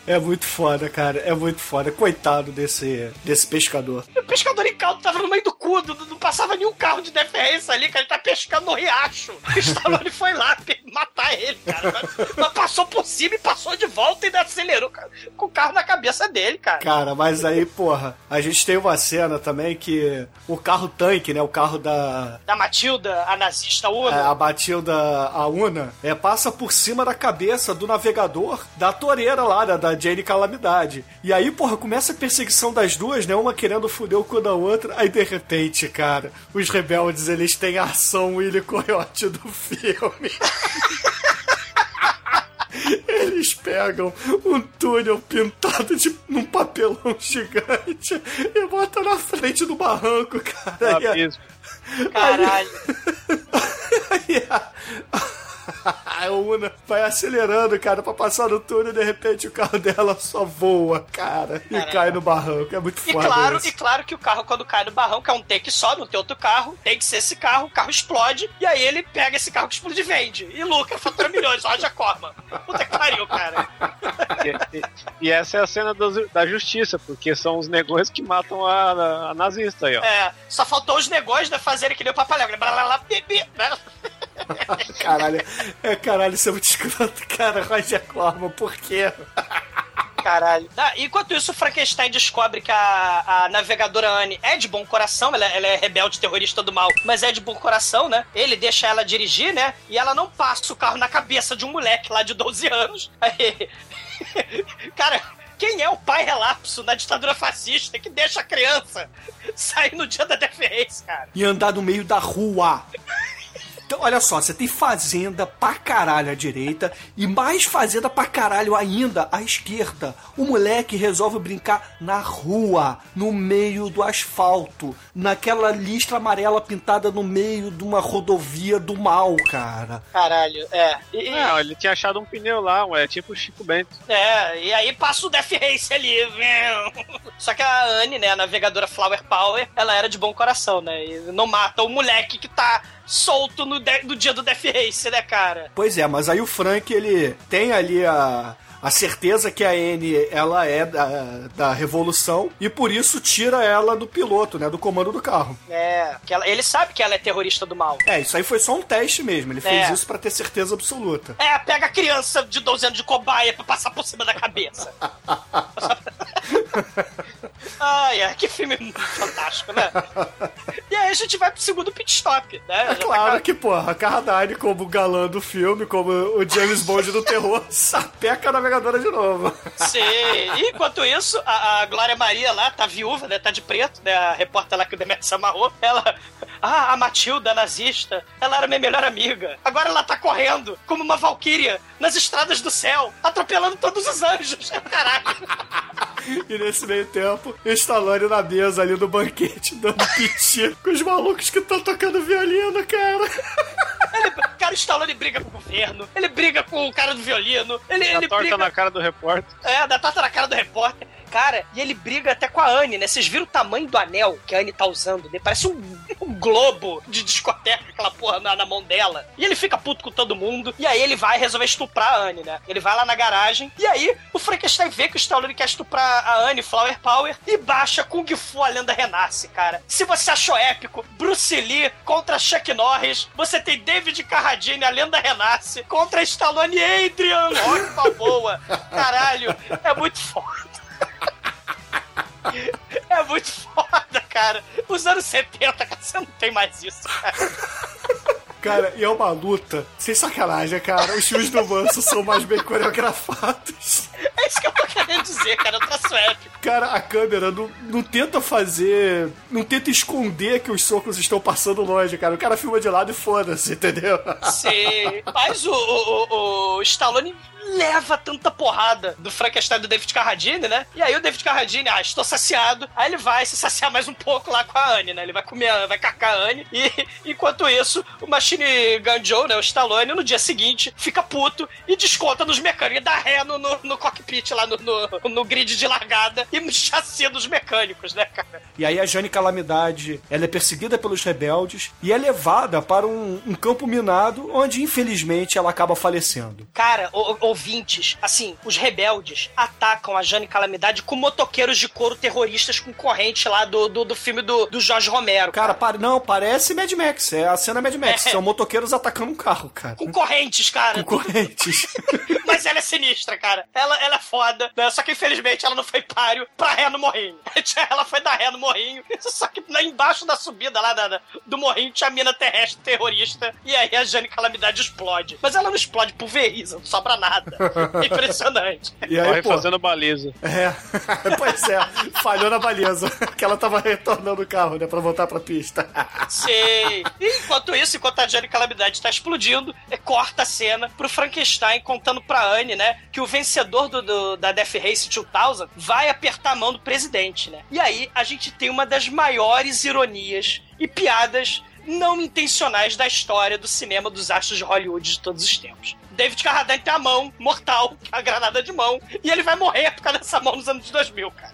É muito foda, cara. É muito foda. Coitado desse, desse pescador. O pescador em caldo tava no meio do cu, não, não passava nenhum carro de deferência ali, que ele tá pescando no riacho. O Stallone foi lá matar ele, cara. Mas, mas passou por cima e passou de volta e ainda acelerou cara, com o carro na cabeça dele, cara. Cara, mas aí, porra, a gente tem uma cena também que o carro tanque, né? O carro da. Da Matilda, a nazista Una. é, a Batilda a Una, é, passa por cima da cabeça do navegador da toureira lá, da, da Jane Calamidade. E aí, porra, começa a perseguição das duas, né? Uma querendo foder o cu da outra. Aí, de repente, cara, os rebeldes, eles têm a ação Willy Coyote do filme. Eles pegam um túnel pintado de um papelão gigante e botam na frente do barranco, cara. E a-. Caralho. Aí a, a Una vai acelerando, cara, pra passar no túnel e de repente o carro dela só voa, cara, e Caralho. cai no barranco. É muito E foda claro, isso. e claro que o carro, quando cai no barranco, é um take só, não tem outro carro, tem que ser esse carro, o carro explode, e aí ele pega esse carro que explode e vende. E lucra, fatura milhões, Roger Corman. Puta que pariu, cara. E, e- e essa é a cena dos- da justiça, porque são os negões que matam a, a nazista aí, ó. É, só faltou os negócios de fazerem que nem o. Blá, blá, blá, né? Caralho, é caralho, isso é muito escroto, cara, Roger Corman, por quê? Caralho. Ah, enquanto isso, o Frankenstein descobre que a, a navegadora Anne é de bom coração, ela, ela é rebelde terrorista do mal, mas é de bom coração, né? Ele deixa ela dirigir, né? E ela não passa o carro na cabeça de um moleque lá de 12 anos. Aí. Cara. Quem é o pai relapso na ditadura fascista que deixa a criança sair no dia da deferência, cara? E andar no meio da rua. Então, olha só, você tem fazenda pra caralho à direita e mais fazenda pra caralho ainda à esquerda. O moleque resolve brincar na rua, no meio do asfalto, naquela listra amarela pintada no meio de uma rodovia do mal, cara. Caralho, é. E- e- Não, ele tinha achado um pneu lá, é tipo o Chico Bento. É, e aí passa o Death Race ali. Só que a Anne, né, a navegadora Flower Power, ela era de bom coração, né? E não mata o moleque que tá solto no, de- no dia do Death Race, né, cara? Pois é, mas aí o Frank, ele tem ali a, a certeza que a Anne ela é da, da revolução e por isso tira ela do piloto, né? Do comando do carro. É, que ela- ele sabe que ela é terrorista do mal. É, isso aí foi só um teste mesmo. Ele fez É. isso pra ter certeza absoluta. É, pega a criança de 12 anos de cobaia pra passar por cima da cabeça. ai, ai, que filme fantástico, né? E aí a gente vai pro segundo pit stop, né? É claro que, porra, a Carradine, como galã do filme, como o James Bond do terror, sapeca a navegadora de novo. Sim. E enquanto isso, a, a Glória Maria lá tá viúva, né? Tá de preto, né? A repórter lá que o Demetrio amarrou. Ela. Ah, a Matilda, nazista. Ela era minha melhor amiga. Agora ela tá correndo como uma valquíria nas estradas do céu, atropelando todos os anjos. Caralho. E nesse meio tempo, o Stallone na mesa ali no banquete, dando piti com os malucos que estão tocando violino, cara. Ele, cara, o Stallone briga com o governo, ele briga com o cara do violino, ele, A ele torta briga. na cara do repórter. É, dá torta na cara do repórter. Cara, e ele briga até com a Anne, né? Vocês viram o tamanho do anel que a Anne tá usando? Né? Parece um, um globo de discoteca, aquela porra na, na mão dela. E ele fica puto com todo mundo. E aí ele vai resolver estuprar a Anne, né? Ele vai lá na garagem. E aí o Frankenstein vê que o Stallone quer estuprar a Anne, Flower Power, e baixa Kung Fu, a lenda renasce, cara. Se você achou épico, Bruce Lee contra Chuck Norris, você tem David Carradine, a lenda renasce, contra Stallone e Adrian Rock Balboa. Caralho, é muito foda. É muito foda, cara. Os anos 70, cara, você não tem mais isso, cara. Cara, e é uma luta. Sem sacanagem, cara. Os filmes do Manso são mais bem coreografados. Isso que eu tô querendo dizer, cara. Eu traço épico. Cara, a câmera não, não tenta fazer. Não tenta esconder que os socos estão passando longe, cara. O cara filma de lado e foda-se, entendeu? Sim. Mas o, o, o, Stallone leva tanta porrada do Frankenstein do David Carradine, né? E aí o David Carradine, ah, estou saciado. Aí ele vai se saciar mais um pouco lá com a Anne, né? Ele vai comer, vai cacar a Anne. E enquanto isso, o Machine Gun Joe, né? O Stallone, no dia seguinte, fica puto e desconta nos mecânicos, dá ré no, no, no cockpit lá no, no, no grid de largada e chassia dos mecânicos, né, cara? E aí a Jane Calamidade, ela é perseguida pelos rebeldes e é levada para um, um campo minado onde, infelizmente, ela acaba falecendo. Cara, o- ouvintes, assim, os rebeldes atacam a Jane Calamidade com motoqueiros de couro terroristas com corrente lá do, do, do filme do, do Jorge Romero. Cara, pa- não, parece Mad Max. É a cena Mad Max. É. São motoqueiros atacando um carro, cara. Com correntes, cara. Com correntes. Mas ela é sinistra, cara. Ela, ela é foda, né? Só que infelizmente ela não foi páreo pra ré no morrinho. Ela foi dar ré no morrinho. Só que lá embaixo da subida lá da- da- do morrinho tinha a mina terrestre terrorista. E aí a Jane Calamidade explode. Mas ela não explode pulveriza, não sobra nada. Impressionante. E aí, Corre pô, fazendo baliza. É, pois é, falhou na baliza. Que ela tava retornando o carro, né, pra voltar pra pista. Sei. E enquanto isso, enquanto a Jane Calamidade tá explodindo, corta a cena pro Frankenstein contando pra Anne, né, que o vencedor do, do- da Death Race 2000 vai apertar a mão do presidente, né? E aí a gente tem uma das maiores ironias e piadas não intencionais da história do cinema dos astros de Hollywood de todos os tempos. David Carradine tem a mão mortal, a granada de mão, e ele vai morrer por causa dessa mão nos anos 2000, cara.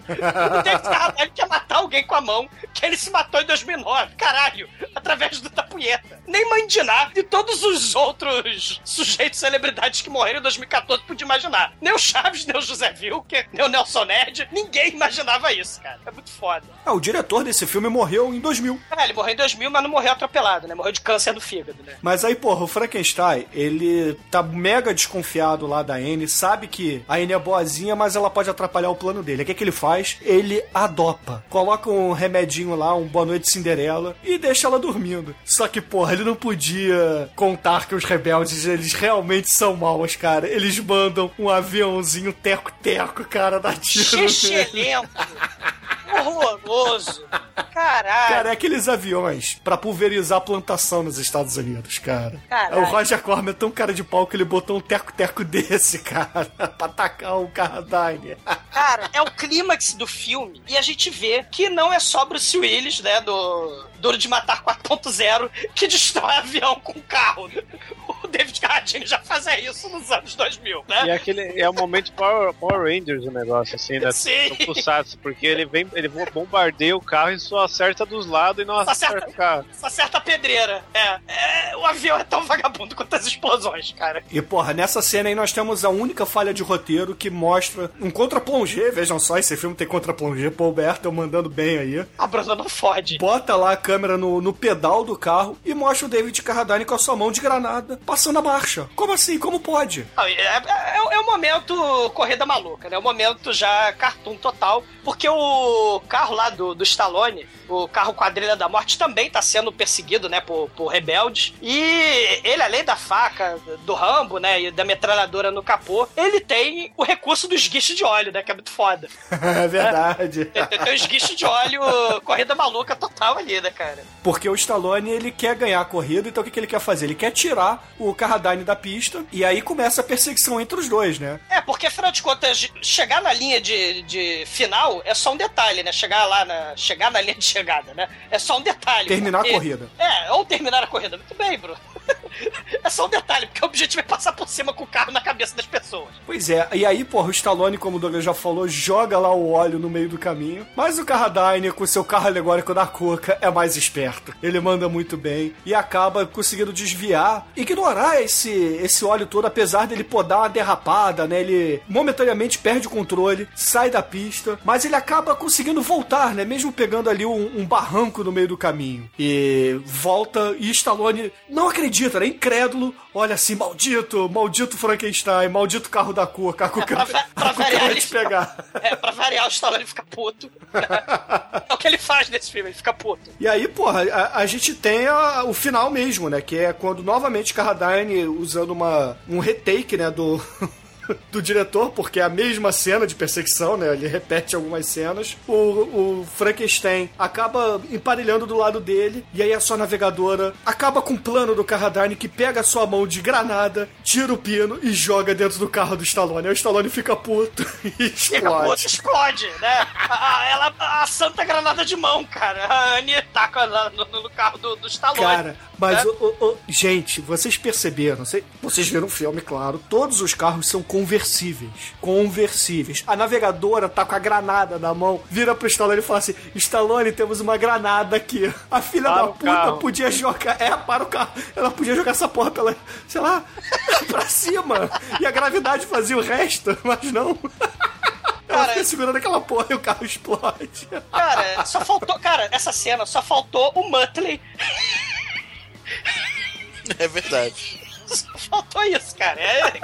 O David Carradine quer matar alguém com a mão, que ele se matou em 2009, caralho, através do da punheta. Nem Mãe Diná e todos os outros sujeitos celebridades que morreram em 2014 podia imaginar. Nem o Chaves, nem o José Wilker, nem o Nelson Ned, ninguém imaginava isso, cara. É muito foda. Ah, o diretor desse filme morreu em 2000. É, ele morreu em 2000, mas não morreu atropelado, né? Morreu de câncer do fígado, né? Mas aí, porra, o Frankenstein, ele tá mega desconfiado lá da Anne, sabe que a Anne é boazinha, mas ela pode atrapalhar o plano dele. O que, é que ele faz? Ele adopa. Coloca um remedinho lá, um Boa Noite Cinderela, e deixa ela dormindo. Só que, porra, ele não podia contar que os rebeldes, eles realmente são maus, cara. Eles mandam um aviãozinho teco-teco, cara, da tiro. Horroroso. Caralho. Cara, é aqueles aviões pra pulverizar a plantação nos Estados Unidos, cara. Caralho. O Roger Corman é tão cara de pau que ele botou um teco-teco desse, cara, pra atacar o Carradine. Cara, é o clímax do filme e a gente vê que não é só Bruce Willis, né, do Duro de Matar 4.0, que destrói avião com carro. O David Carradine já fazia isso nos anos 2000, E é né? aquele é o momento Power, Power Rangers o negócio, assim, né? Sim. Porque ele vem, ele bombardeia o carro e não acerta dos lados e não Só acerta acerta- o carro. Só acerta a pedreira. É, é, o avião é tão vagabundo quanto as explosões, cara. E, porra, nessa cena aí nós temos a única falha de roteiro que mostra um contra-plongé. Vejam só, esse filme tem contra-plongé. Paul Bertel mandando bem aí. A Bruna não fode. Bota lá a câmera no, no pedal do carro e mostra o David Carradine com a sua mão de granada passando a marcha. Como assim? Como pode? Não, É, é, é o momento corrida maluca, né? O momento já cartoon total, porque o carro lá do, do Stallone, o carro quadrilha da morte, também tá sendo perseguido, né, por, por rebeldes. E ele, além da faca do Rambo, né, e da metralhadora no capô, ele tem o recurso do esguicho de óleo, né, que é muito foda. É verdade. Tem, tem, tem o esguicho de óleo, corrida maluca total ali, né, cara? Porque o Stallone, ele quer ganhar a corrida, então o que, que ele quer fazer? Ele quer tirar o Carradine da pista e aí começa a perseguição entre os dois, né? É, porque afinal de contas, chegar na linha de, de final é só um detalhe, né? Chegar lá na. Chegar na linha de chegada, né? É só um detalhe. Terminar a porque- corrida. É, ou terminar a corrida. Muito bem, Bruno. é só um detalhe, porque o objetivo é passar por cima com o carro na cabeça das pessoas. Pois é, e aí, porra, o Stallone, como o Douglas já falou, joga lá o óleo no meio do caminho. Mas o Carradine, com seu carro alegórico da Cuca, é mais esperto. Ele manda muito bem e acaba conseguindo desviar, ignorar esse, esse óleo todo, apesar dele pô, dar uma derrapada, né? Ele momentaneamente perde o controle, sai da pista, mas ele acaba conseguindo voltar, né? Mesmo pegando ali um, um barranco no meio do caminho. E volta e Stallone não acredita, né? Incrédulo, olha assim, maldito, maldito Frankenstein, maldito carro da Cuca, a Cuca, pra pra variar, ele pegar. É, pra variar, o Stallone fica puto. é o que ele faz nesse filme, ele fica puto. E aí, porra, a, a gente tem a- o final mesmo, né? Que é quando novamente Carradine usando uma, um retake, né? Do. Do diretor, porque é a mesma cena de perseguição, né? Ele repete algumas cenas. O, o Frankenstein acaba emparelhando do lado dele, e aí a sua navegadora acaba com o plano do Carradine que pega a sua mão de granada, tira o pino e joga dentro do carro do Stallone. Aí o Stallone fica puto e Fica puto, explode. explode, né? A, ela, a santa granada de mão, cara. A Annie taca lá no, no carro do, do Stallone. Cara, mas, né? o- o- o- gente, vocês perceberam, vocês viram o filme, claro, todos os carros são conversíveis. Conversíveis. A navegadora tá com a granada na mão, vira pro Stallone e fala assim: Stallone, temos uma granada aqui. A filha Para da puta carro. podia jogar. É, para o carro. Ela podia jogar essa porra pela. sei lá, pra cima. E a gravidade fazia o resto, mas não. Ela Cara, fica segurando aquela porra e o carro explode. Cara, só faltou. Cara, essa cena só faltou o Muttley. É verdade. Só faltou isso, cara. É,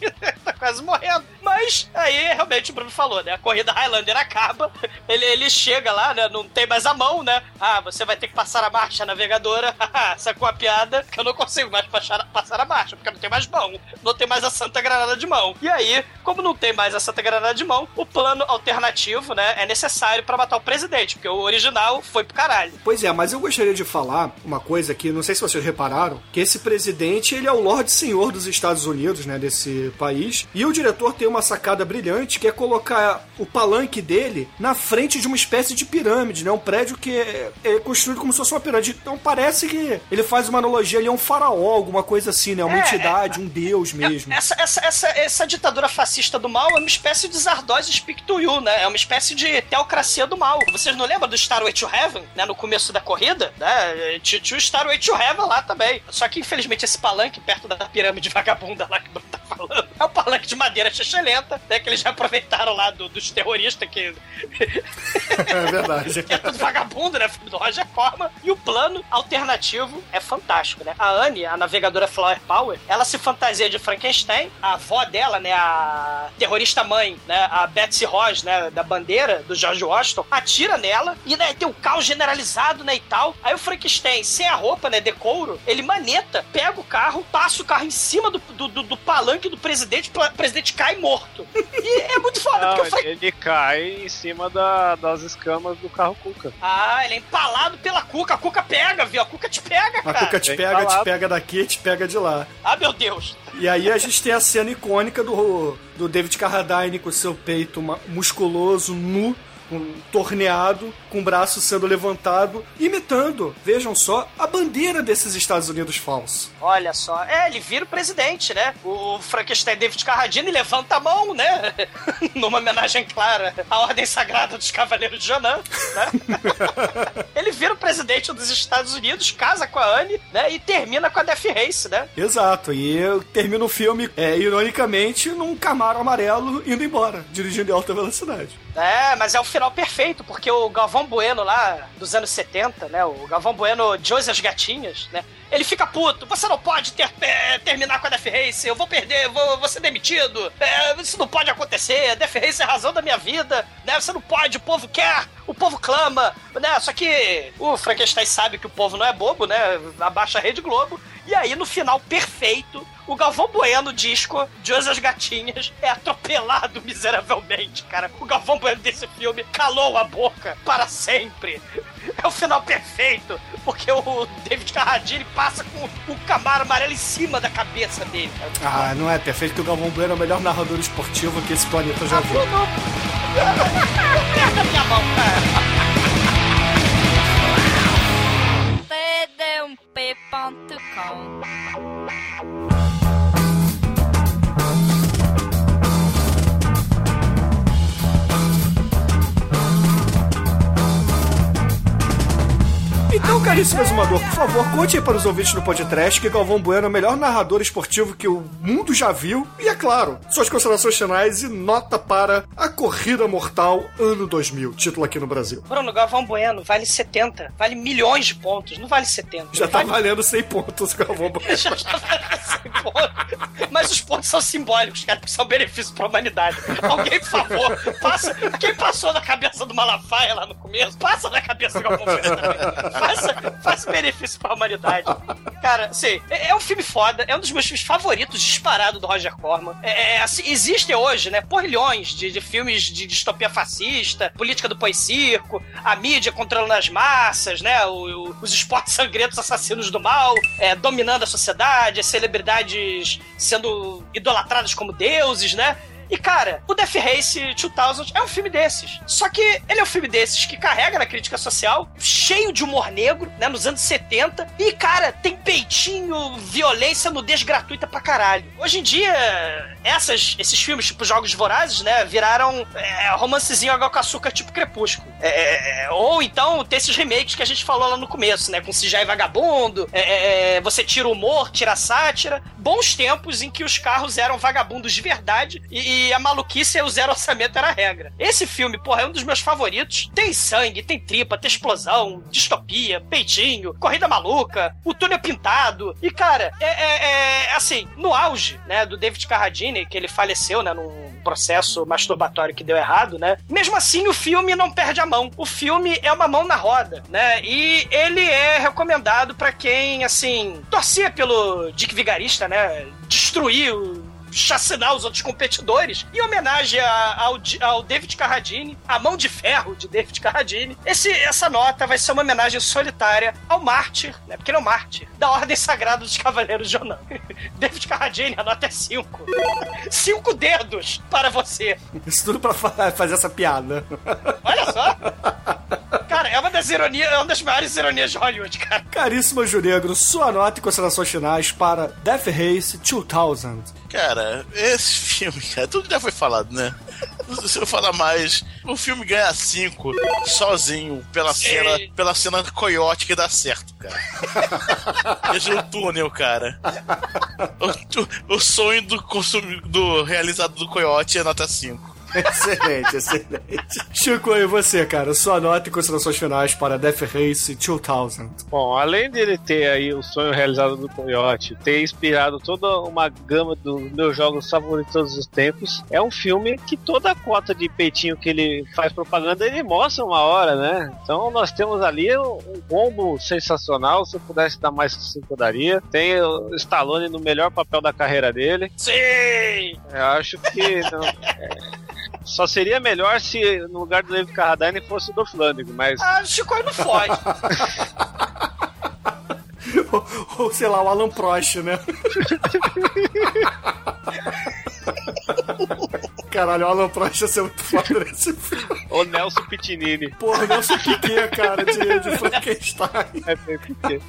tá quase morrendo. Mas aí realmente o Bruno falou, né? A corrida Highlander acaba, ele, ele chega lá, né? Não tem mais a mão, né? Ah, você vai ter que passar a marcha navegadora. Sacou a piada que eu não consigo mais passar, passar a marcha, porque não tem mais mão. Não tem mais a Santa Granada de mão. E aí, como não tem mais a Santa Granada de mão, o plano alternativo, né? É necessário pra matar o presidente, porque o original foi pro caralho. Pois é, mas eu gostaria de falar uma coisa que não sei se vocês repararam, que esse presidente, ele é o Lorde Senhor dos Estados Unidos, né, desse país, e o diretor tem uma sacada brilhante que é colocar o palanque dele na frente de uma espécie de pirâmide, né, um prédio que é, é construído como se fosse uma pirâmide. Então parece que ele faz uma analogia ali a um faraó, alguma coisa assim, né, uma É, entidade, um deus mesmo. Essa, essa, essa, essa ditadura fascista do mal é uma espécie de Zardoz Speak to You, né? É uma espécie de teocracia do mal. Vocês não lembram do Starway to Heaven, né? No começo da corrida, né? Tinha tinha o Starway to Heaven lá também. Só que, infelizmente, esse palanque perto da pirâmide vagabunda lá que o Bruno tá falando é um palanque de madeira chechelenta, né? Que eles já aproveitaram lá do- dos terroristas que É verdade. que é tudo vagabundo, né? Filme do Roger Corman. E o plano alternativo é fantástico, né? A Anne, a navegadora Flower Power, ela se fantasia de Frankenstein. A avó dela, né? A terrorista mãe, né? A Betsy Ross, né? Da bandeira do George Washington, atira nela e né, tem um caos generalizado, né? E tal. Aí o Frankenstein, sem a roupa, né? De couro, ele maneta, pega o carro, passa o carro em cima do, do, do- do palanque do presidente, o presidente cai morto. E é muito foda, Não, porque o Frank... ele cai em cima da- das escamas do carro Cuca. Ah, ele é empalado pela Cuca. A Cuca pega, viu? A Cuca te pega, A cara. Cuca te Bem pega, te falado. pega daqui, te pega de lá. Ah, meu Deus. E aí a gente tem a cena icônica do, do David Carradine com seu peito musculoso, nu, um torneado, com o braço sendo levantado, imitando, vejam só, a bandeira desses Estados Unidos falsos. Olha só. É, ele vira o presidente, né? O Frankenstein David Carradine levanta a mão, né? Numa homenagem clara à ordem sagrada dos Cavaleiros de Jonan, né? ele vira o presidente dos Estados Unidos, casa com a Anne, né? E termina com a Death Race, né? Exato, e eu termino o filme, é, ironicamente, num Camaro amarelo indo embora, dirigindo em alta velocidade. É, mas é o final perfeito, porque o Galvão Bueno lá dos anos 70, né? O Galvão Bueno José as Gatinhas, né? Ele fica puto, você não pode ter, é, terminar com a Death Race, eu vou perder, vou, vou ser demitido, é, isso não pode acontecer, a Death Race é a razão da minha vida, né? Você não pode, o povo quer, o povo clama, né? Só que o Frankenstein sabe que o povo não é bobo, né? Abaixa a Rede Globo, e aí no final perfeito, o Galvão Bueno disco, José as Gatinhas, é atropelado miseravelmente, cara. O Galvão Bueno desse filme calou a boca para sempre. É o final perfeito, porque o David Carradine passa com o Camaro amarelo em cima da cabeça dele. Ah, não é perfeito que o Galvão Bueno é o melhor narrador esportivo que esse planeta já viu. Aperta minha mão, cara. td1p.com Então, caríssimo exumador, por favor, conte aí para os ouvintes do podcast que Galvão Bueno é o melhor narrador esportivo que o mundo já viu. E, é claro, suas considerações finais e nota para A Corrida Mortal Ano 2000, título aqui no Brasil. Bruno, Galvão Bueno vale 70, vale milhões de pontos, não vale 70. Já tá vale... valendo 100 pontos, Galvão Bueno. Já tá valendo 100 pontos. Mas os pontos são simbólicos, cara, porque são benefícios pra humanidade. Alguém, por favor, passa. Quem passou na cabeça do Malafaia lá no começo, passa na cabeça do Galvão Bueno também. Faça, faça benefício pra humanidade. Cara, sei, é, é um filme foda, é um dos meus filmes favoritos, disparado do Roger Corman. É, é, assim, existem hoje, né, porrilhões de, de filmes de distopia fascista, política do pós-circo, a mídia controlando as massas, né, o- o- os esportes sangrentos assassinos do mal, é, dominando a sociedade, as celebridades sendo idolatradas como deuses, né? E, cara, o Death Race 2000 é um filme desses. Só que ele é um filme desses que carrega na crítica social, cheio de humor negro, né, nos anos 70. E, cara, tem peitinho, violência, nudez gratuita pra caralho. Hoje em dia, essas, esses filmes, tipo Jogos Vorazes, né, viraram é, romancezinho água com açúcar, tipo Crepúsculo. É, é, ou então, tem esses remakes que a gente falou lá no começo, né, com Vagabundo, é, é, você tira o humor, tira a sátira. Bons tempos em que os carros eram vagabundos de verdade e, e a maluquice e o zero orçamento era a regra. Esse filme, porra, é um dos meus favoritos. Tem sangue, tem tripa, tem explosão, distopia, peitinho, corrida maluca, o túnel pintado. E, cara, é, é- é, assim, no auge, né, do David Carradine, que ele faleceu, né, num processo masturbatório que deu errado, né? Mesmo assim, o filme não perde a mão. O filme é uma mão na roda, né? E ele é recomendado pra quem, assim, torcia pelo Dick Vigarista, né? Destruir o chacinar os outros competidores, em homenagem a- ao, ao David Carradine, a mão de ferro de David Carradine. Esse, essa nota vai ser uma homenagem solitária ao mártir, né? Porque ele é um mártir, da Ordem Sagrada dos Cavaleiros de Onan. David Carradine, a nota é 5. Cinco dedos para você. Isso tudo pra fa- fazer essa piada. Olha só. Cara, é uma das ironias, é uma das maiores ironias de Hollywood, cara. Caríssimo Juregro, sua nota e considerações finais para Death Race 2000. Cara, esse filme, cara, tudo já foi falado, né? Se eu falar mais, o filme ganha 5 sozinho pela Sim. cena, pela cena coiote que dá certo, cara. Veja o túnel, cara. O, o sonho do, consumi- do realizado do coiote é nota 5. Excelente, excelente. Chico, e você, cara? Sua nota e considerações finais para Death Race 2000. Bom, além dele ter aí o sonho realizado do Coyote, ter inspirado toda uma gama dos meus jogos favoritos de todos os tempos, é um filme que toda a cota de peitinho que ele faz propaganda, ele mostra uma hora, né? Então nós temos ali um combo sensacional, se eu pudesse dar mais que 5 eu daria. Tem o Stallone no melhor papel da carreira dele. Sim! Eu acho que não- é, só seria melhor se no lugar do David Carradine fosse o Dolph Lundgren, mas Ah, Chico não fode. ou, ou, sei lá, o Alan Prost, né? Caralho, o Alan Prost ia ser muito foda nesse filme. Ou O Nelson Pitinini. Porra, Nelson Piquet, cara, de, de Frankenstein. É bem pequeno.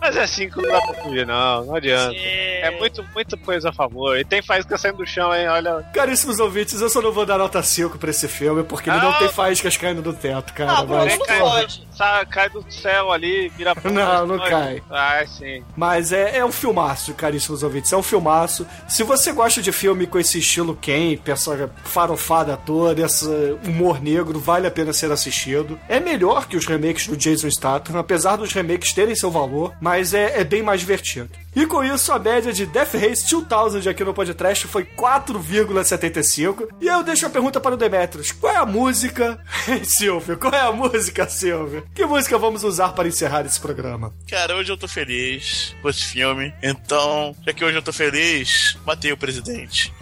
Mas é assim que não dá pra fugir, não. Não adianta. É muito, muita coisa a favor. E tem faísca saindo do chão, hein? Olha. Caríssimos ouvintes, eu só não vou dar nota 5 pra esse filme, porque ele não Ah. tem faíscas caindo do teto, cara. Ah, mas, não pode. Sa- cai do céu ali, vira Não, não cai. Ah, sim. Mas é, é um filmaço, caríssimos ouvintes. É um filmaço. Se você gosta de filme com esse estilo Ken, essa farofada toda, esse humor negro, vale a pena ser assistido. É melhor que os remakes do Jason Statham, apesar dos remakes terem seu valor, mas é, é bem mais divertido. E com isso, a média de Death Race 2000 aqui no podcast foi 4,75. E eu deixo a pergunta para o Demetrius. Qual é a música... Silvio, qual é a música, Silvio? Que música vamos usar para encerrar esse programa? Cara, hoje eu tô feliz com esse filme. Então, já que hoje eu tô feliz, matei o presidente.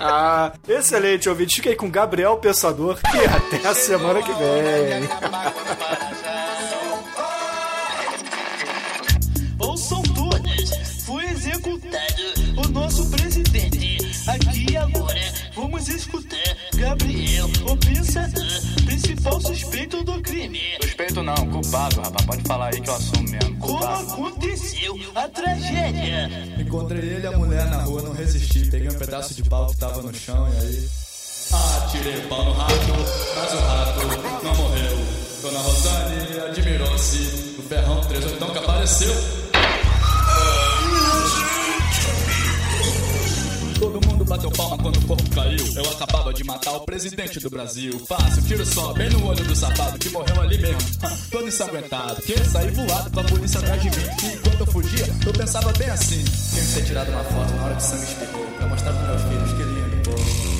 Ah, excelente, ouvinte. Fiquei com Gabriel Pensador e até a semana que vem. Ouçam todas, foi executado o nosso presidente. Aqui e agora vamos escutar Gabriel, o pensador, principal suspeito do crime. Suspeito não, culpado, rapaz. Pode falar aí que eu assumo mesmo. Como Culpado. aconteceu a tragédia? Encontrei ele e a mulher na rua, não resisti. Peguei um pedaço de pau que tava no chão e aí. Atirei o pau no rato, mas o rato não morreu. Dona Rosane admirou-se do ferrão 38 que apareceu. Todo mundo bateu palma quando o corpo caiu. Eu acabava de matar o presidente do Brasil. Fácil, tiro só, bem no olho do safado que morreu ali mesmo. Todo ensanguentado, que saí voado com a polícia atrás de mim. E enquanto eu fugia, eu pensava bem assim: tinha que ter tirado uma foto na hora que sangue espirrou. Pra mostrar pros meus filhos que.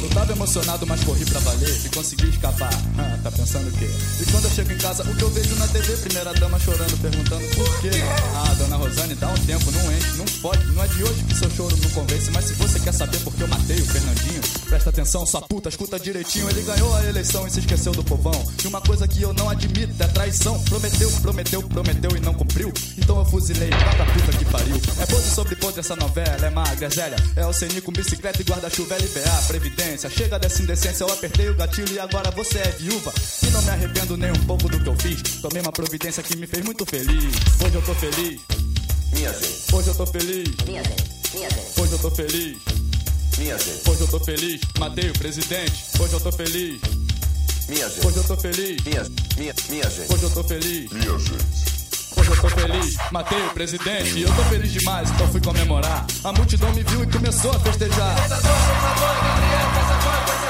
Eu tava emocionado, mas corri pra valer e consegui escapar. Ah, tá pensando o quê? E quando eu chego em casa, o que eu vejo na TV, primeira dama chorando, perguntando por quê. Ah, dona Rosane, dá um tempo, não enche, não pode. Não é de hoje que seu choro não convence, mas se você quer saber por que eu matei o Fernandinho, presta atenção, sua puta, escuta direitinho. Ele ganhou a eleição e se esqueceu do povão. E uma coisa que eu não admito é traição. Prometeu, prometeu, prometeu e não cumpriu. Então eu fuzilei, vá puta que pariu. É podre sobre podre essa novela, é magra, é. É o CNI com bicicleta e guarda-chuva, LBA, Previdência. Chega dessa indecência, eu apertei o gatilho e agora você é viúva. E não me arrependo nem um pouco do que eu fiz. Tomei uma providência que me fez muito feliz. Hoje eu tô feliz. Minha gente, Hoje eu tô feliz. Minha gente, minha gente, Hoje eu tô feliz. minha gente, Hoje eu tô feliz. Matei o presidente. Hoje eu tô feliz. minha gente, Hoje eu tô feliz. minha, minha, minha gente. Hoje eu tô feliz. Minha gente. Hoje eu tô feliz, matei o presidente eu tô feliz demais, então fui comemorar. A multidão me viu e começou a festejar. Me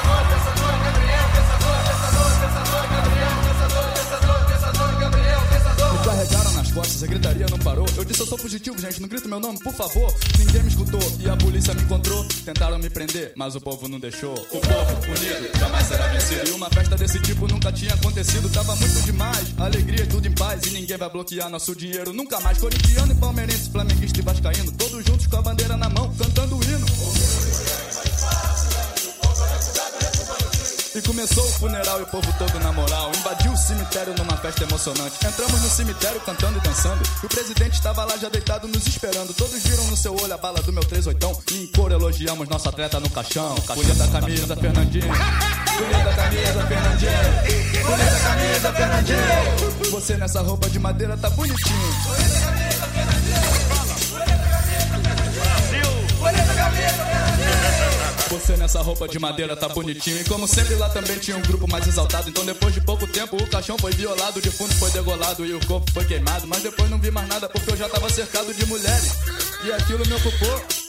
costas, a gritaria não parou. Eu disse eu sou fugitivo, gente, não grita meu nome, por favor. Ninguém me escutou e a polícia me encontrou. Tentaram me prender, mas o povo não deixou. O povo unido jamais será vencido. E uma festa desse tipo nunca tinha acontecido. Tava muito demais, alegria e tudo em paz. E ninguém vai bloquear nosso dinheiro nunca mais. Corintiano e palmeirense, flamenguista e vascaíno. Todos juntos com a bandeira na mão, cantando o hino. E começou o funeral e o povo todo na moral. Invadiu o cemitério numa festa emocionante. Entramos no cemitério cantando e dançando. E o presidente estava lá já deitado nos esperando. Todos viram no seu olho a bala do meu 38. E em cor elogiamos nosso atleta no caixão. Bonita camisa, Fernandinho. Bonita camisa, Fernandinho. Bonita camisa, Fernandinho. Você nessa roupa de madeira tá bonitinho. Você nessa roupa de madeira tá bonitinho. E como sempre lá também tinha um grupo mais exaltado. Então depois de pouco tempo o caixão foi violado, o defunto foi degolado e o corpo foi queimado. Mas depois não vi mais nada porque eu já tava cercado de mulheres. E aquilo me ocupou.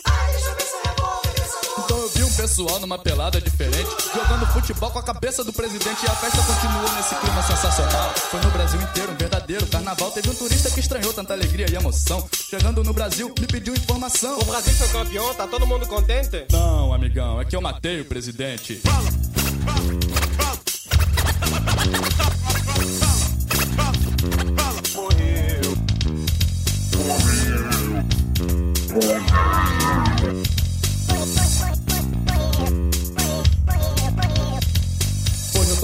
Pessoal numa pelada diferente, jogando futebol com a cabeça do presidente e a festa continuou nesse clima sensacional. Foi no Brasil inteiro, um verdadeiro carnaval. Teve um turista que estranhou tanta alegria e emoção. Chegando no Brasil, me pediu informação. O Brasil foi campeão, tá todo mundo contente? Não, amigão, é que eu matei o presidente. Hoje eu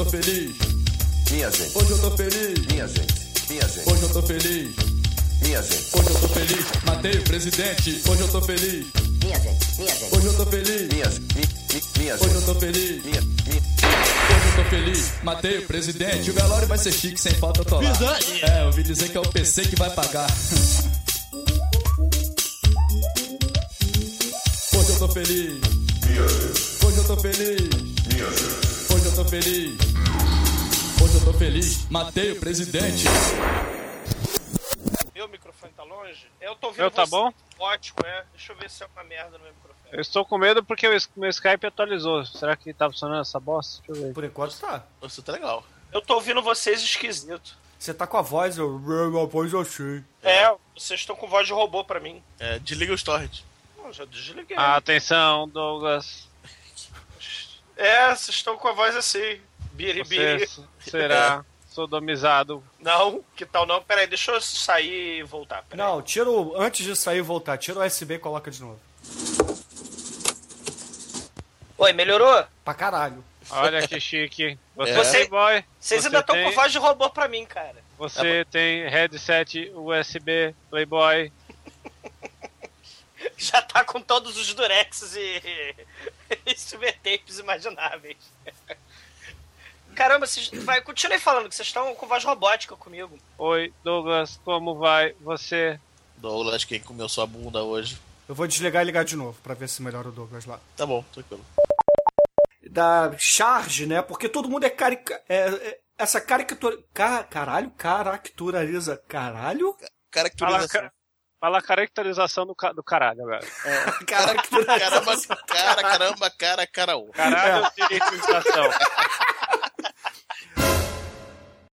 tô feliz. Minha gente, Hoje eu tô feliz. minha gente, minha gente, Hoje eu tô feliz. minha gente. Hoje eu tô feliz. Matei o presidente. Hoje eu tô feliz. minha gente, minha gente. Hoje eu tô feliz. Minha, mi, mi, minha Hoje eu gente, tô feliz. minha, minha, Hoje eu tô feliz, matei o presidente. O velório vai ser chique, sem falta eu tô lá. Verdade. É, eu ouvi dizer que é o PC que vai pagar. Hoje eu tô feliz. Hoje eu tô feliz. Hoje eu tô feliz. Hoje eu tô feliz, matei o presidente. Meu microfone tá longe? Eu tô ouvindo Meu tá você. bom? Ótimo, é. Deixa eu ver se é uma merda no meu microfone. Eu estou com medo porque o meu Skype atualizou. Será que tá funcionando essa bosta? Deixa eu ver. Por enquanto tá. Isso tá legal. Eu tô ouvindo vocês esquisito. Você tá com a voz, eu. A voz eu achei. É, vocês estão com voz de robô pra mim. É, desliga o storage. Não, já desliguei. Atenção, Douglas. É, vocês estão com a voz assim. Biribiri. Você será sodomizado. Não, que tal não? Peraí, deixa eu sair e voltar. Peraí. Não, tira o. Antes de sair e voltar, tira o USB e coloca de novo. Oi, melhorou? Pra caralho. Olha que chique. Você, Você- é boy. Vocês Você ainda estão tem- com voz de robô pra mim, cara. Você tem headset USB Playboy. Já tá com todos os durexes e, e super tapes imagináveis. Caramba, vocês... vai, continue falando que vocês estão com voz robótica comigo. Oi, Douglas, como vai você? Douglas, quem comeu sua bunda hoje? Eu vou desligar e ligar de novo pra ver se melhora o Douglas lá. Tá bom, tranquilo. Da charge, né? Porque todo mundo é carica. É, é- essa caricatura. Ca, caralho, caracteriza. Caralho? Fala, ca- fala a caracterização do, ca- do caralho agora. Caramba, cara, caramba, cara, cara. Caralho, É. caracterização.